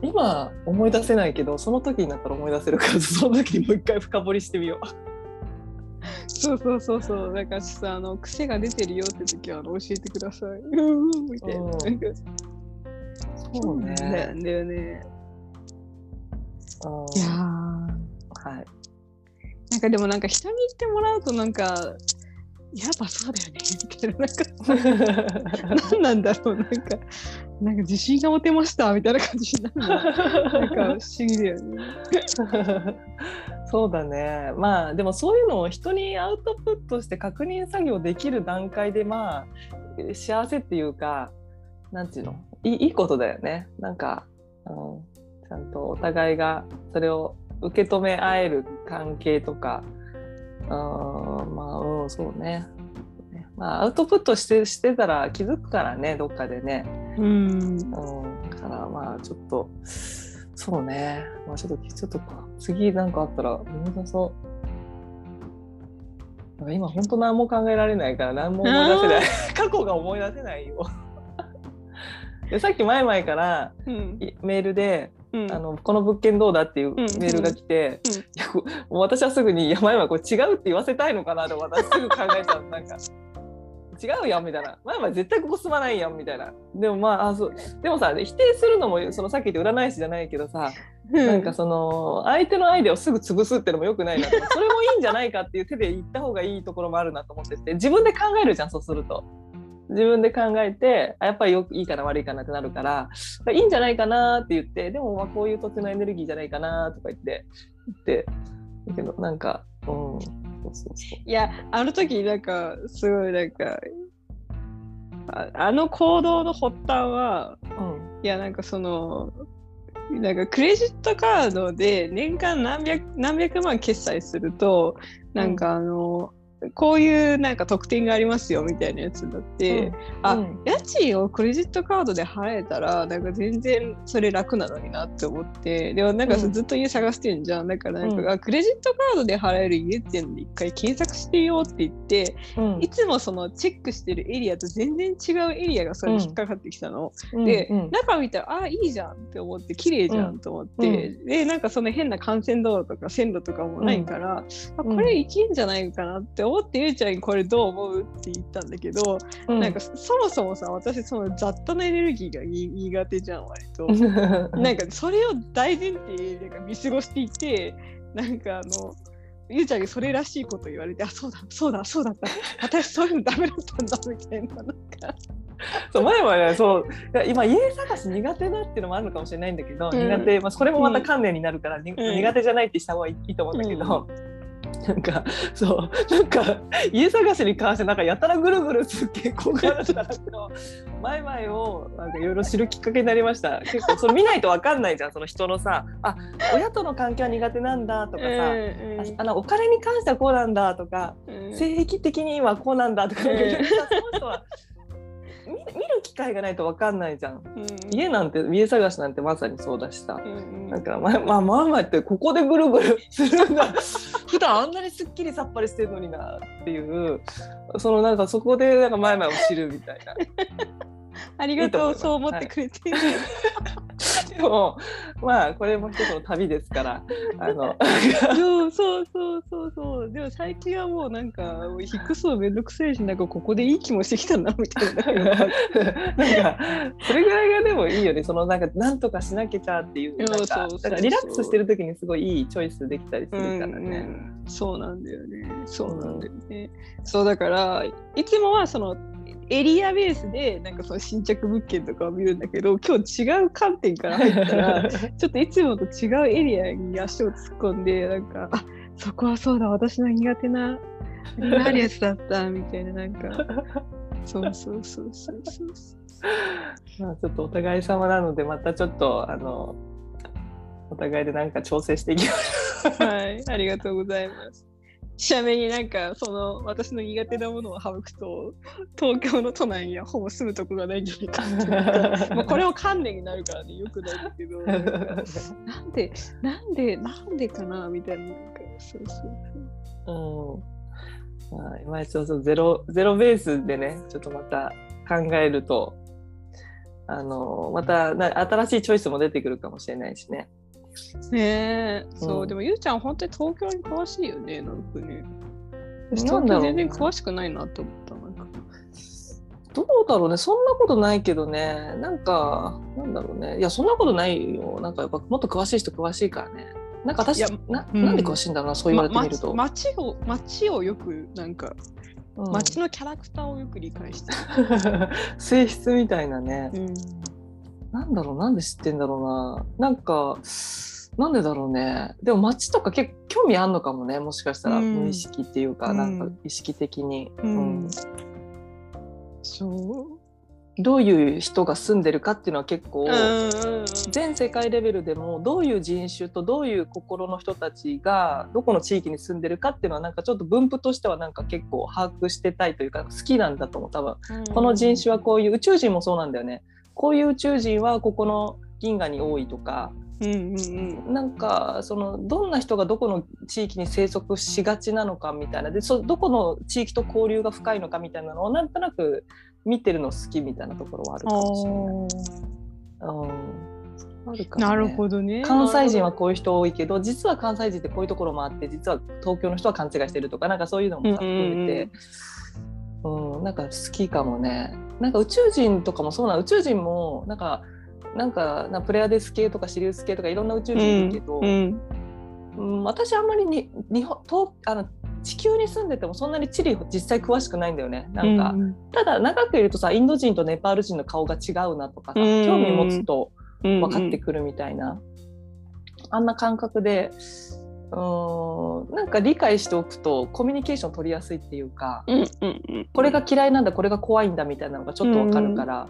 今思い出せないけどその時になったら思い出せるからその時にもう一回深掘りしてみよう。そうそうそうそう。だからさ、あの癖が出てるよって時はあの教えてください。うんうんみたいな。そうね。なんだよね。うんいやーはい。なんかでもなんか人に言ってもらうとなんかやっぱそうだよねみたいななんか 何なんだろうなんかなんか自信が持てましたみたいな感じになるのなんか不思議だよね。そうだね。まあでもそういうのを人にアウトプットして確認作業できる段階でまあ幸せっていうかなんていうの？いいことだよね。なんか、うん、ちゃんとお互いがそれを受け止め合える関係とか。うんまあうんそうね。まあアウトプットしてしてたら気づくからねどっかでね。うん。うん、だからまあちょっとそうね、まあ、ちょっとちょっと次なんかあったら思い出そう。なんか今本当何も考えられないから何も思い出せない 過去が思い出せないよ。でさっき前々からうんいメールで、うんあの「この物件どうだ?」っていうメールが来て、うん私はすぐに「いや前々これ違うって言わせたいのかな」と私すぐ考えちゃうなんか。違うやんみたいな。前々絶対ここ住まないやんみたいな。でもまああそう。でもさ否定するのもそのさっき言った占い師じゃないけどさ、なんかその相手のアイデアをすぐ潰すってのもよくないなと。それもいいんじゃないかっていう手で言った方がいいところもあるなと思ってて。自分で考えるじゃんそうすると。自分で考えてあやっぱりよくいいかな悪いかなってなるから。いいんじゃないかなって言ってでもまあこういう土地のエネルギーじゃないかなとか言って言ってだけどなんかうんそうそうそいやあの時なんかすごいなんかああの行動の発端はう。うんいやなんかそのなんかクレジットカードで年間何百何百万決済するとなんかあの、こういうなんか特典がありますよみたいなやつだって、あ、うん。家賃をクレジットカードで払えたらなんか全然それ楽なのになって思ってでもなんかずっと家探してんじゃん。だからなんか、うん。あクレジットカードで払える家っていうので一回検索してよって言ってうん。いつもそのチェックしてるエリアと全然違うエリアがそれに引っかかってきたの。で、うん。中見たらあいいじゃんって思って綺麗じゃんと思って、でなんかその変な幹線道路とか線路とかもないから、あこれいけんじゃないかなって思ってゆうちゃんにこれどう思う？って言ったんだけど、うん。なんかそもそもさ私その雑多なエネルギーがに苦手じゃん割と。なんかそれを大前提で見過ごしていてなんかあのゆうちゃんにそれらしいこと言われてあそうだそうだそうだった。私そういうのダメだったんだみたいななんか。そう前はねそう今家探し苦手だっていうのもあるのかもしれないんだけど、うん。苦手、まあ、これもまた観念になるから、にうん。苦手じゃないってした方がいいと思うんだけど、なんかそうなんか家探しに関してなんかやたらぐるぐるすっげえこうがしたら前々をなんかいろいろ知るきっかけになりました。結構それ見ないと分かんないじゃんその人のさあ親との関係は苦手なんだとかさ、うんああのお金に関してはこうなんだとかうん。性癖的にはこうなんだとか、うんいろいろさその人は見見る機会がないと分かんないじゃん。うん。家なんて家探しなんてまさにそうだしさ。うんだからまあまあまあまあってここでぐるぐるするんだ。普段あんなにすっきりさっぱりしてるのになっていう。そのなんかそこでなんか前々を知るみたいな ありがいいと思いますとうそう思ってくれて、でもまあこれも一つの旅ですから あのそうそうそうそうそう。でも最近はもうなんか引っ越すのめんどくせえしなんかここでいい気もしてきたなみたいな。なんかそれぐらいがでもいいよねそのなんかなんとかしなきゃっていうなんかそうそうそうだからリラックスしてる時にすごいいいチョイスできたりすうんるからね。うん。そうなんだよね。そうなんだよね、そうだからいつもはそのエリアベースでなんかその新着物件とかを見るんだけど今日違う観点から入ったら ちょっといつもと違うエリアに足を突っ込んでなんか あそこはそうだ私の苦手なあれがあるやつだったみたいななんか。そうそうそうそうそうまあちょっとお互い様なのでまたちょっとあのお互いでなんか調整していきましょはい、ありがとうございます。ちなみになんかその私の苦手なものを省くと東京の都内にはほぼ住むとこがないんじゃないかっていうかもうこれも観念になるからねよくないんだけどなんでなんでなんでかなみたいななんかそうそうう。うん。まあ今一度そのゼロゼロベースでねちょっとまた考えるとあのまたな新しいチョイスも出てくるかもしれないしね。ねえ、そう、う。んでもゆうちゃん本当に東京に詳しいよね、なんかね。私東京全然詳しくないなと思った。なんか。どうだろうね。そんなことないけどね。なんかなんだろうね。いやそんなことないよ。なんかやっぱもっと詳しい人詳しいからね。なんか私な,、うん。なんで詳しいんだろうなそう言われてみると、ま街を街をよくなんかうん。街のキャラクターをよく理解して 性質みたいなね。る。うんなんだろうなんで知ってんだろうな。なんかなんでだろうね。でも街とか結構興味あんのかもねもしかしたら、うん。無意識っていうか、うん。なんか意識的に、うん。うん。そう。どういう人が住んでるかっていうのは結構、うん全世界レベルでもどういう人種とどういう心の人たちがどこの地域に住んでるかっていうのはなんかちょっと分布としてはなんか結構把握してたいというか好きなんだと思う多分。この人種はこういう宇宙人もそうなんだよねこういう宇宙人はここの銀河に多いとかうんうんうん。なんかそのどんな人がどこの地域に生息しがちなのかみたいな。でそどこの地域と交流が深いのかみたいなのをなんとなく見てるの好きみたいなところはあるかもしれない。うん。あるかもね。なるほどね。関西人はこういう人多いけど実は関西人ってこういうところもあって実は東京の人は勘違いしてるとかなんかそういうのもさうんうんうん。含めて、うん、なんか好きかもね。なんか宇宙人とかもそうな宇宙人もなんかなんかなプレアデス系とかシリウス系とかいろんな宇宙人いるけど、うんうん、私あんまりに日本東あの地球に住んでてもそんなに地理実際詳しくないんだよね。なんか、うんただ長くいるとさインド人とネパール人の顔が違うなとかさ、うん興味持つとうん。分かってくるみたいな、あんな感覚でうなんか理解しておくとコミュニケーション取りやすいっていうか、うんうんうんこれが嫌いなんだこれが怖いんだみたいなのがちょっと分かるから。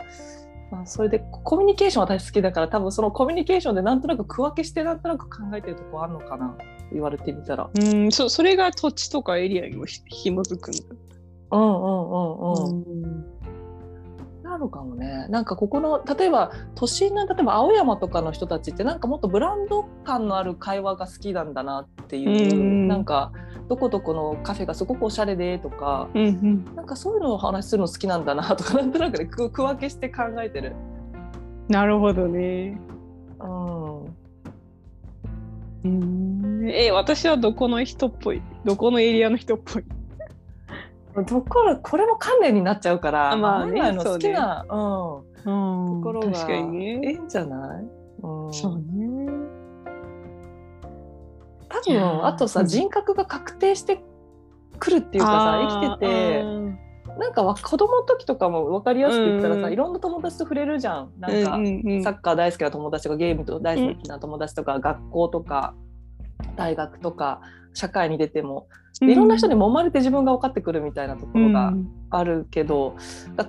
まあ、それでコミュニケーション私好きだから多分そのコミュニケーションでなんとなく区分けしてなんとなく考えてるとこあるのかな言われてみたら。うん、そそれが土地とかエリアにもひ紐づくんだ。うんうんうんうん。なのかもね。なんかここの例えば都心の例えば青山とかの人たちってなんかもっとブランド感のある会話が好きなんだなっていう、うんなんかどこどこのカフェがすごくおしゃれでとか。うんうん、なんかそういうのを話するの好きなんだなとかなんとなくね区区分けして考えてる。なるほどね。うん。うん、え、私はどこの人っぽい？どこのエリアの人っぽい？ところこれも関連になっちゃうから、あまあねの好きなう、うん。ん、ところが確かにええね。んじゃない、うん、そうね。多分あとさ、うん。人格が確定してくるっていうかさ生きててなんかわ子供の時とかも分かりやすく言ったらさ、うん。いろんな友達と触れるじゃん。なうんんか、うんうん。サッカー大好きな友達とかゲームと大好きな友達とか、学校とか大学とか社会に出ても、でいろんな人に揉まれて自分が分かってくるみたいなところがあるけど、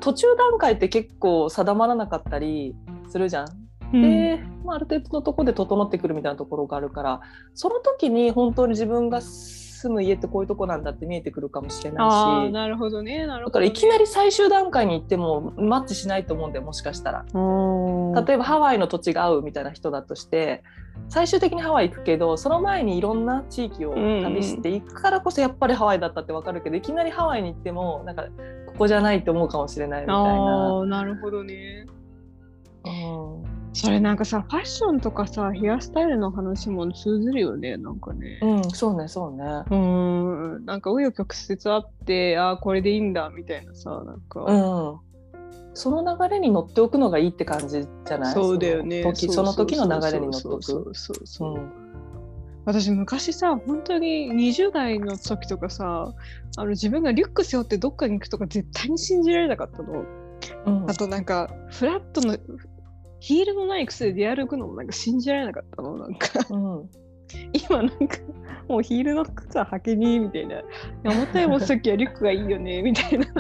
途中段階って結構定まらなかったりするじゃん。うん。で、まあ、ある程度のところで整ってくるみたいなところがあるからその時に本当に自分が住む家ってこういうとこなんだって見えてくるかもしれあないしあなるほどねね。だからいきなり最終段階に行ってもマッチしないと思うんだよもしかしたら。り例えばハワイの土地が合うみたいな人だとして最終的にハワイ行くけどその前にいろんな地域を旅していくからこそやっぱりハワイだったって分かるけどいきなりハワイに行ってもなんかここじゃないと思うかもしれないみたいな。ああなるほどね。うんそれなんかさファッションとかさヘアスタイルの話も通ずるよねなんかね。うん、そうねそうね。うんなんか紆余曲折あってああこれでいいんだみたいなさなんか、うん、その流れに乗っておくのがいいって感じじゃない？そうだよねその時その時の流れに乗っておく。そうそうそうそう、うん私昔さ本当に20代の時とかさあの自分がリュック背負ってどっかに行くとか絶対に信じられなかったの。うんあとなんかフラットのヒールのない靴で出歩くのもなんか信じられなかったのなんかうん今なんかもうヒールの靴は履けにみたいな。いや重たい持つ時はリュックがいいよねみたいな。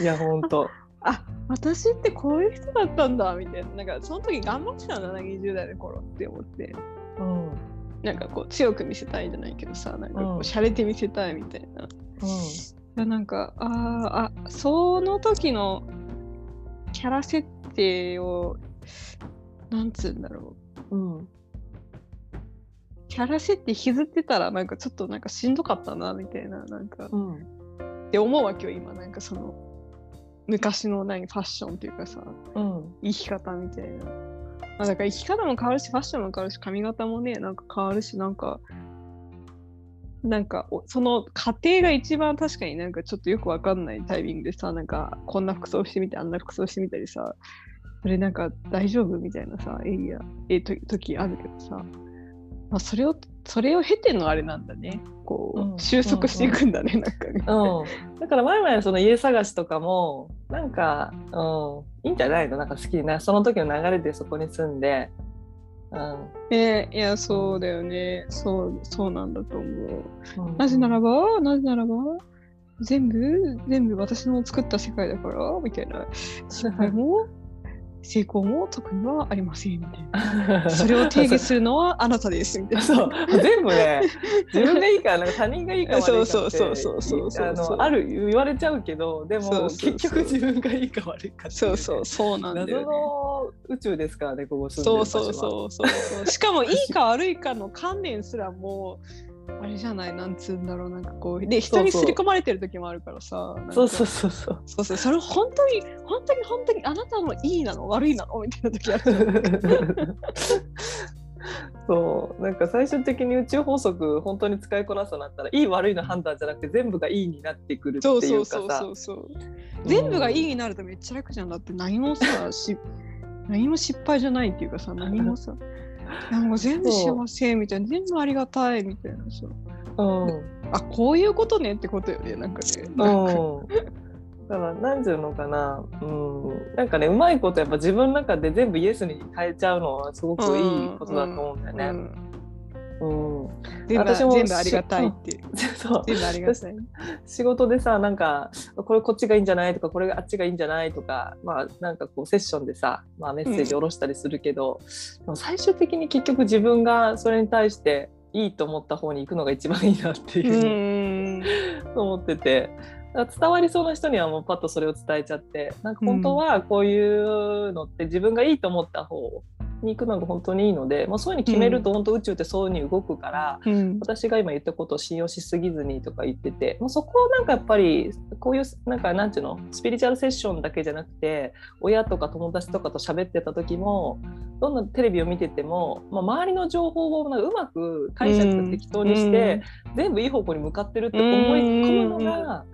いや本当。あ私ってこういう人だったんだみたいな。なんかその時頑張ってたんだな20代の頃って思って。うんなんかこう強く見せたいじゃないけどさなんかこう洒落て見せたいみたいな。いうんやなんかあーあその時のキャラ設定をなんつうんだろう。うん。キャラ設定引きずってたらなんかちょっとなんかしんどかったなみたいななんか。うん。って思うわけよ今なんかその。昔の何ファッションっていうかさ。うん。生き方みたいな。まあ、だから生き方も変わるしファッションも変わるし髪型もねなんか変わるしなんかなんかおその過程が一番確かになんかちょっとよくわかんないタイミングでさなんかこんな服装してみてあんな服装してみたりさそれなんか大丈夫みたいなさエリアえと時あるけどさ、まあ、それをそれを経てのあれなんだね。こう、うん収束していくんだね、なんかね。うん、だから前々その家探しとかもなんか、うん、いいんじゃないの？なんか好きなその時の流れでそこに住んで、うんねいやそうだよねそうそうなんだと思う。うんなぜならば、なぜならば、全部、全部私の作った世界だから、みたいな。失敗も、成功も特にはありません、みたいな。それを定義するのはあなたです、みたいな。そう全部ね自分がいいからなんか他人がいいか悪いかってそうそうそうそうそうある言われちゃうけどでもそうそうそう結局自分がいいか悪いかそうそう、そうなんだ謎よ、ね。の宇宙ですからねここ住んでるそう場所はそうそうそうそう。しかも、いいか悪いかの観念すらもう、あれじゃない、なんつうんだろう、なんかこう、で、人に刷り込まれてる時もあるからさ。そうそうそうそう。そうそう、それ本当に、本当に本当にあなたのいいなの？悪いなの？みたいな時ある。そう。なんか最終的に宇宙法則本当に使いこなすとなったらいい悪いの判断じゃなくて全部がいいになってくるってそういうかさ。そうそうそうそう。全部がいいになるとめっちゃ楽じゃん。だって。何もさ、し何も失敗じゃないっていうかさ、何もさ、なんか全部幸せみたいな、全部ありがたいみたいなさ。うん。あ、こういうことねってことよね、なんかね。なんか。うんだから何ていうのかな、うん、なんかねうまいことやっぱ自分の中で全部イエスに変えちゃうのはすごくいいことだと思うんだよね。うんうん全部私も全部ありがたいっていう。そう全部ありがたい。仕事でさなんかこれこっちがいいんじゃない？とかこれがあっちがいいんじゃない？とかまあなんかこうセッションでさ、まあ、メッセージ下ろしたりするけど、でも最終的に結局自分がそれに対していいと思った方に行くのが一番いいなってういうふうにん。思ってて。伝わりそうな人にはもうパッとそれを伝えちゃってなんか本当はこういうのって自分がいいと思った方に行くのが本当にいいので、まあ、そういうふうに決めると本当宇宙ってそういうふうに動くから、うん。私が今言ったことを信用しすぎずにとか言っててもうそこをなんかやっぱりこういうなんかなんていうのスピリチュアルセッションだけじゃなくて親とか友達とかと喋ってた時もどんなテレビを見てても、まあ、周りの情報をなんかうまく解釈適当にして、全部いい方向に向かってるって思い込むのが。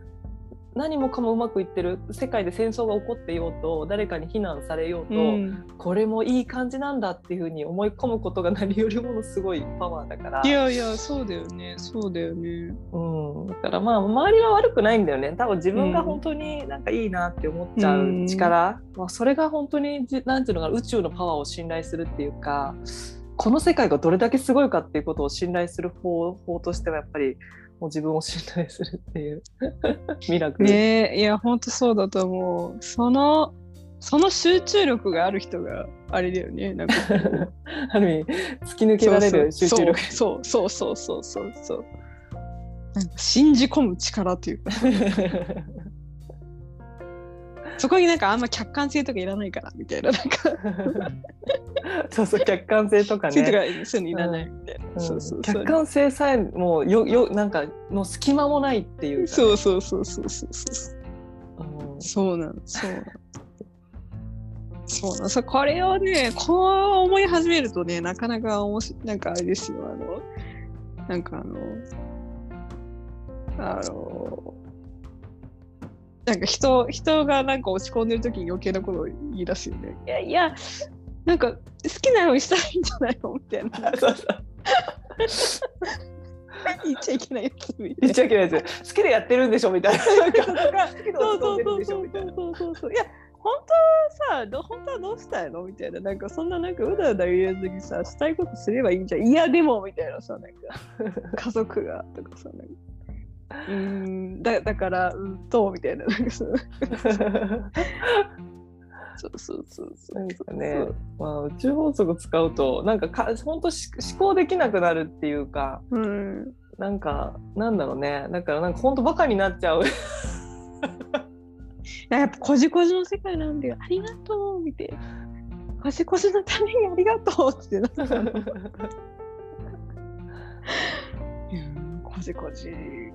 何もかもうまくいってる世界で戦争が起こっていようと誰かに非難されようと、うん。これもいい感じなんだっていうふうに思い込むことが何よりものすごいパワーだから。いやいや、そうだよね、そうだよね。うん、だからまあ周りは悪くないんだよね。多分自分が本当になんかいいなって思っちゃう力、まあ、それが本当にじなんていうのかな宇宙のパワーを信頼するっていうかこの世界がどれだけすごいかっていうことを信頼する方法としてはやっぱりもう自分を信頼するっていう ミラクル。ねえ、いや、ほんとそうだと思う。その、その集中力がある人があれだよね。なんか ある意味突き抜けられる集中力。そうそうそうそうそうそう。なんか信じ込む力っていうか、そこになんかあんま客観性とかいらないからみたいな、なんか、そうそう客観性とかね。かそういらないみたいな。うんそうそうそう客。観性さえもうよよなんかもう隙間もないっていうかね、そうそうそうそうそうそう。うんそうなの、そうなの。そうなの。そうこれをね、こう思い始めるとね、なかなか面白い、なんかあれですよ、あの、なんかあの、あの、なんか人、人がなんか落ち込んでる時に余計なことを言い出すよね。いやいや、なんか好きなようにしたらいいんじゃないの？みたいな。そうそう言っちゃいけないやつ言っち。ゃいけないですよ好きでやってるんでしょみたいな。そうそうそうそうそうそうそう。いや本当はさど本当はどうしたいの？みたいな。なんかそんななんかうだうだ言えずにさしたいことすればいいんじゃん。いやでもみたいなさなんか。家族がとかさなんかうーんだだからうんとみたいな。そうそうそうそう。そう。ね、まあ、宇宙法則使うとなんかか本当し思考できなくなるっていうかうん。なんかなんだろうね。だからなんか本当バカになっちゃう。やっぱこじこじの世界なんだよ。ありがとうみたいな。こじこじのためにありがとうってなったう。ん こじこじ、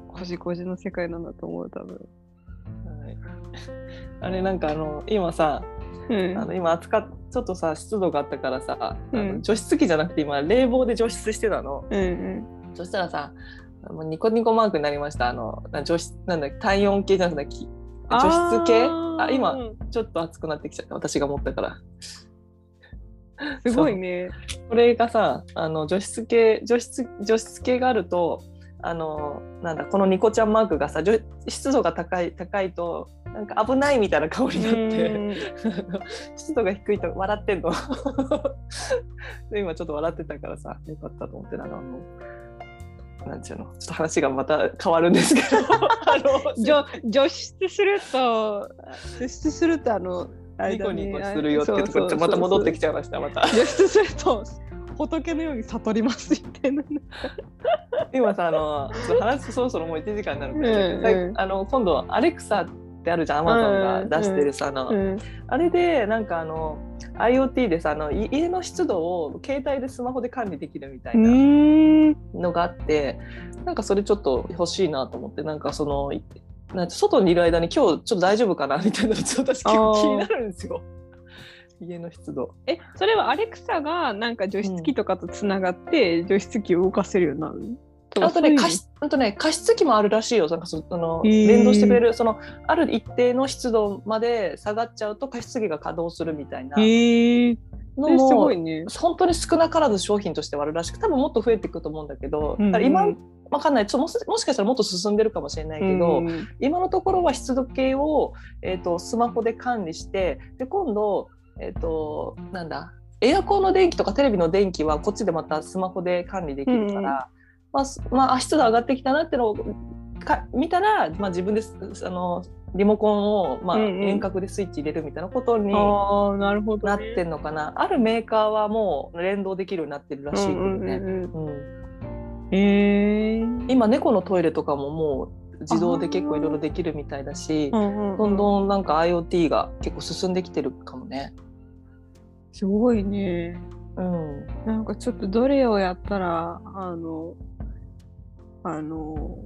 こじこじの世界なんだと思う、多分。はい。あれなんかあの今さうん。あの今暑かちょっとさ湿度があったからさ、あうん。の除湿機じゃなくて今冷房で除湿してたの。うんうん。そしたらさもうニコニコマークになりました。あのな除湿なんだ体温計じゃなくてき除湿計あ今ちょっと暑くなってきちゃった。私が持ったから。すごいね。これがさあの除湿計除湿除湿計があるとあのなんだこのニコちゃんマークがさ除湿度が高い高いとなんか危ないみたいな顔になって 湿度が低いと笑ってんの。で今ちょっと笑ってたからさよかったと思ってなんかあのなんちゅうのちょっと話がまた変わるんですけど。あの除除湿すると除湿するとあのニコニコするよってとこまた戻ってきちゃいましたまた。除湿すると仏のように悟りますみたいな。今さあの話そろそろもう1時間になるから、うんうん。あの今度アレクサってあるじゃんアマゾンが出してるさ、あのうん。あれでなんかあの IoT でさあのい家の湿度を携帯でスマホで管理できるみたいうなのがあって、なんかそれちょっと欲しいなと思ってなんかそのいなんか外にいる間に今日ちょっと大丈夫かなみたいなのちょっと私結構気になるんですよ家の湿度。えそれはアレクサがなんか除湿機とかとつながって除湿機を動かせるようになる？とかあとね加湿あとね加湿器もあるらしいよ。なんかそあの連動してくれるそのある一定の湿度まで下がっちゃうと加湿器が稼働するみたいなのすごもいね。本当に少なからず商品としてはあるらしく多分もっと増えていくと思うんだけど、うん今わかんない。ちょもしもしかしたらもっと進んでるかもしれないけど、うん。今のところは湿度計を、えー、とスマホで管理してで今度、えー、となんだエアコンの電気とかテレビの電気はこっちでまたスマホで管理できるから、うんまあすまあ、湿度上がってきたなってのをか見たら、まあ、自分ですあのリモコンを、まあ、うんうん。遠隔でスイッチ入れるみたいなことにああなるほど、ね。なってんのかな、あるメーカーはもう連動できるようになってるらしいけどね。うんうんうんえ今猫のトイレとかももう自動で結構いろいろできるみたいだし、どんどんなんか IoT が結構進んできてるかもね。すごいね。うん、なんかちょっとどれをやったらあのあの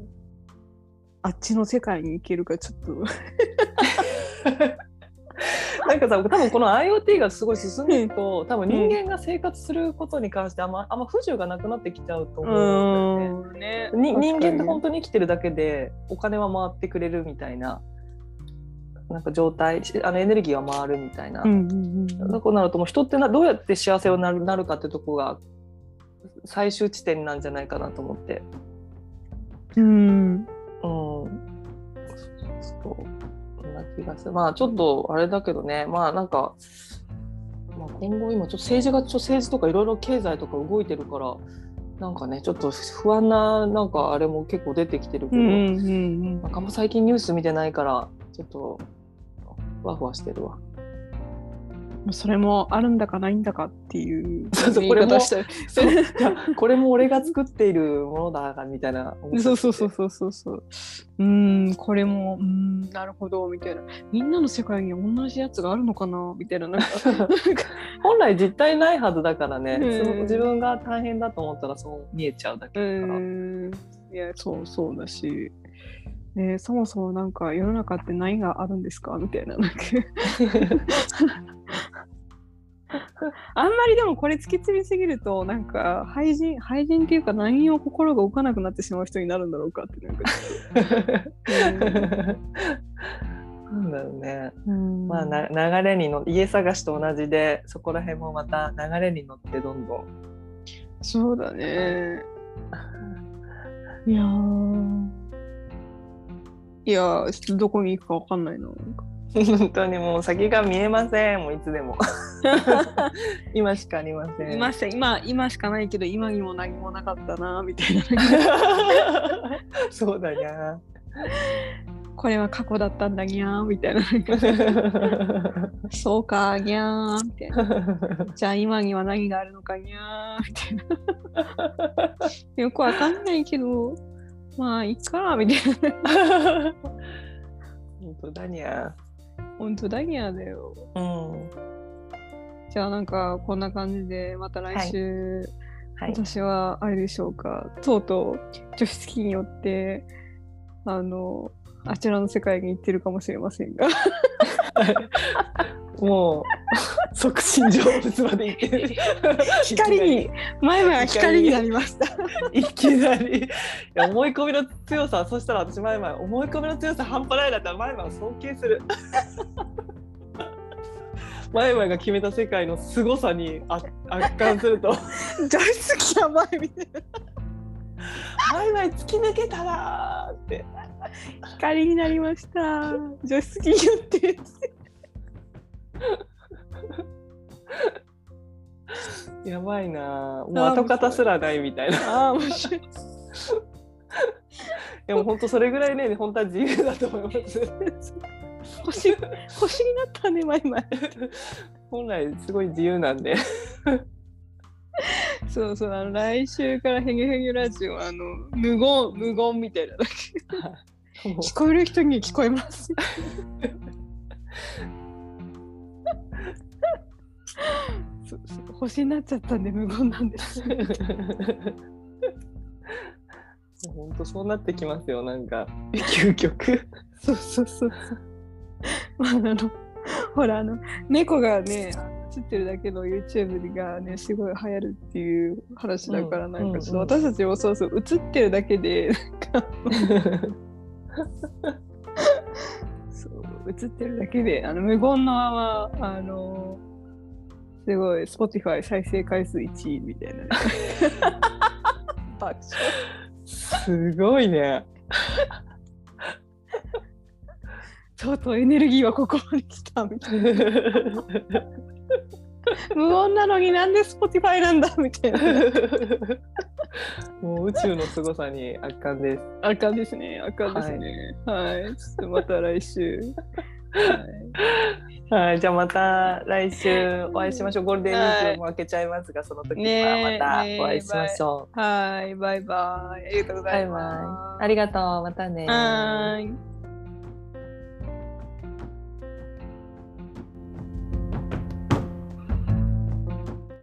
あっちの世界に行けるかちょっと。なんかさ多分この IoT がすごい進んでいくと多分人間が生活することに関してあんまあんま不自由がなくなってきちゃうと思うんだよね。ん。ね。に人間って本当当に生きてるだけでお金は回ってくれるみたいななんか状態あのエネルギーは回るみたいな。うんうんうんだからなるともう人ってなどうやって幸せをなるなるかってとこが最終地点なんじゃないかなと思って。うんうん。そう。そんな気がする。まあちょっとあれだけどね、まあなんか、まあ、今後今ちょっと政治がちょっと政治とかいろいろ経済とか動いてるから、なんかねちょっと不安ななんかあれも結構出てきてるけど、うんうんうんなんかあんま最近ニュース見てないからちょっとふわふわしてるわ。うんそれもあるんだかないんだかっていうそうそう言い方したいそう。いやこれも俺が作っているものだみたいなそうそうそうそうそうそう。うんこれもうんなるほどみたいな。みんなの世界に同じやつがあるのかなみたいな 本来実体ないはずだからね、自分が大変だと思ったらそう見えちゃうだけうだから。ん。いやそうそうだし、ね、そもそもなんか世の中って何があるんですか？みたいな あんまりでもこれ突き詰めすぎるとなんか廃人廃人っていうか何を心が動かなくなってしまう人になるんだろうかってなんかなん だろうね。うん。まあな流れにの家探しと同じでそこら辺もまた流れに乗ってどんどん。そうだね。いやーいやどこに行くかわかんないな。本当にもう先が見えませんもういつでも。今しかありません。今し今今しかないけど今にも何もなかったなみたいな。そうだにゃこれは過去だったんだにゃーみたいな。そうかにゃーみたいな。じゃあ今には何があるのかにゃーみたいな。よくわかんないけどまあいいかみたいな。本当だにゃ。本当だにゃーだよ。うん。じゃあなんかこんな感じでまた来週、はい。私はあれでしょうか。とうとう除湿機によってあのあちらの世界に行ってるかもしれませんが。もう促進成仏まで行ってる。光に前々は光になりました。いきなり。思い込みの強さ。そしたら私前々思い込みの強さ半端ないだったら前々を尊敬する。前々が決めた世界の凄さにあ圧巻すると。大好きやばいみたいな。前々突き抜けたなーって光になりました。除湿機によって。やばいなーもう跡形すらないみたいなああ面白い。でも本当それぐらいね本当は自由だと思います星星になったね前々。本来すごい自由なんでそうそうあの来週からヘゲヘゲラジオあの無言無言みたいなだけ 聞こえる人に聞こえます。そうそう星になっちゃったんで無言なんです。本当そうなってきますよなんか究極そうそうそうそう。まああのほらあの猫がね映ってるだけの YouTube がねすごい流行るっていう話だから、うんなんかちょっとうん私たちもそうそう映ってるだけでなんか。そう映ってるだけであの無言のままあのすごい Spotify 再生回数1位みたいな、ね、爆笑。すごいね。とうとうエネルギーはここまで来たみたいな 無音なのになんで Spotify なんだみたいな。もう宇宙の凄さに圧巻です。あかんですね。あかんですね。はい、ちょっとまた来週。はい。はい。じゃあまた来週お会いしましょう。ゴールデンウィークも明けちゃいますがその時にはまたお会いしましょう、はい、バイバイ。ありがとうございバイバイ。ます。ありがとう。またねはーい。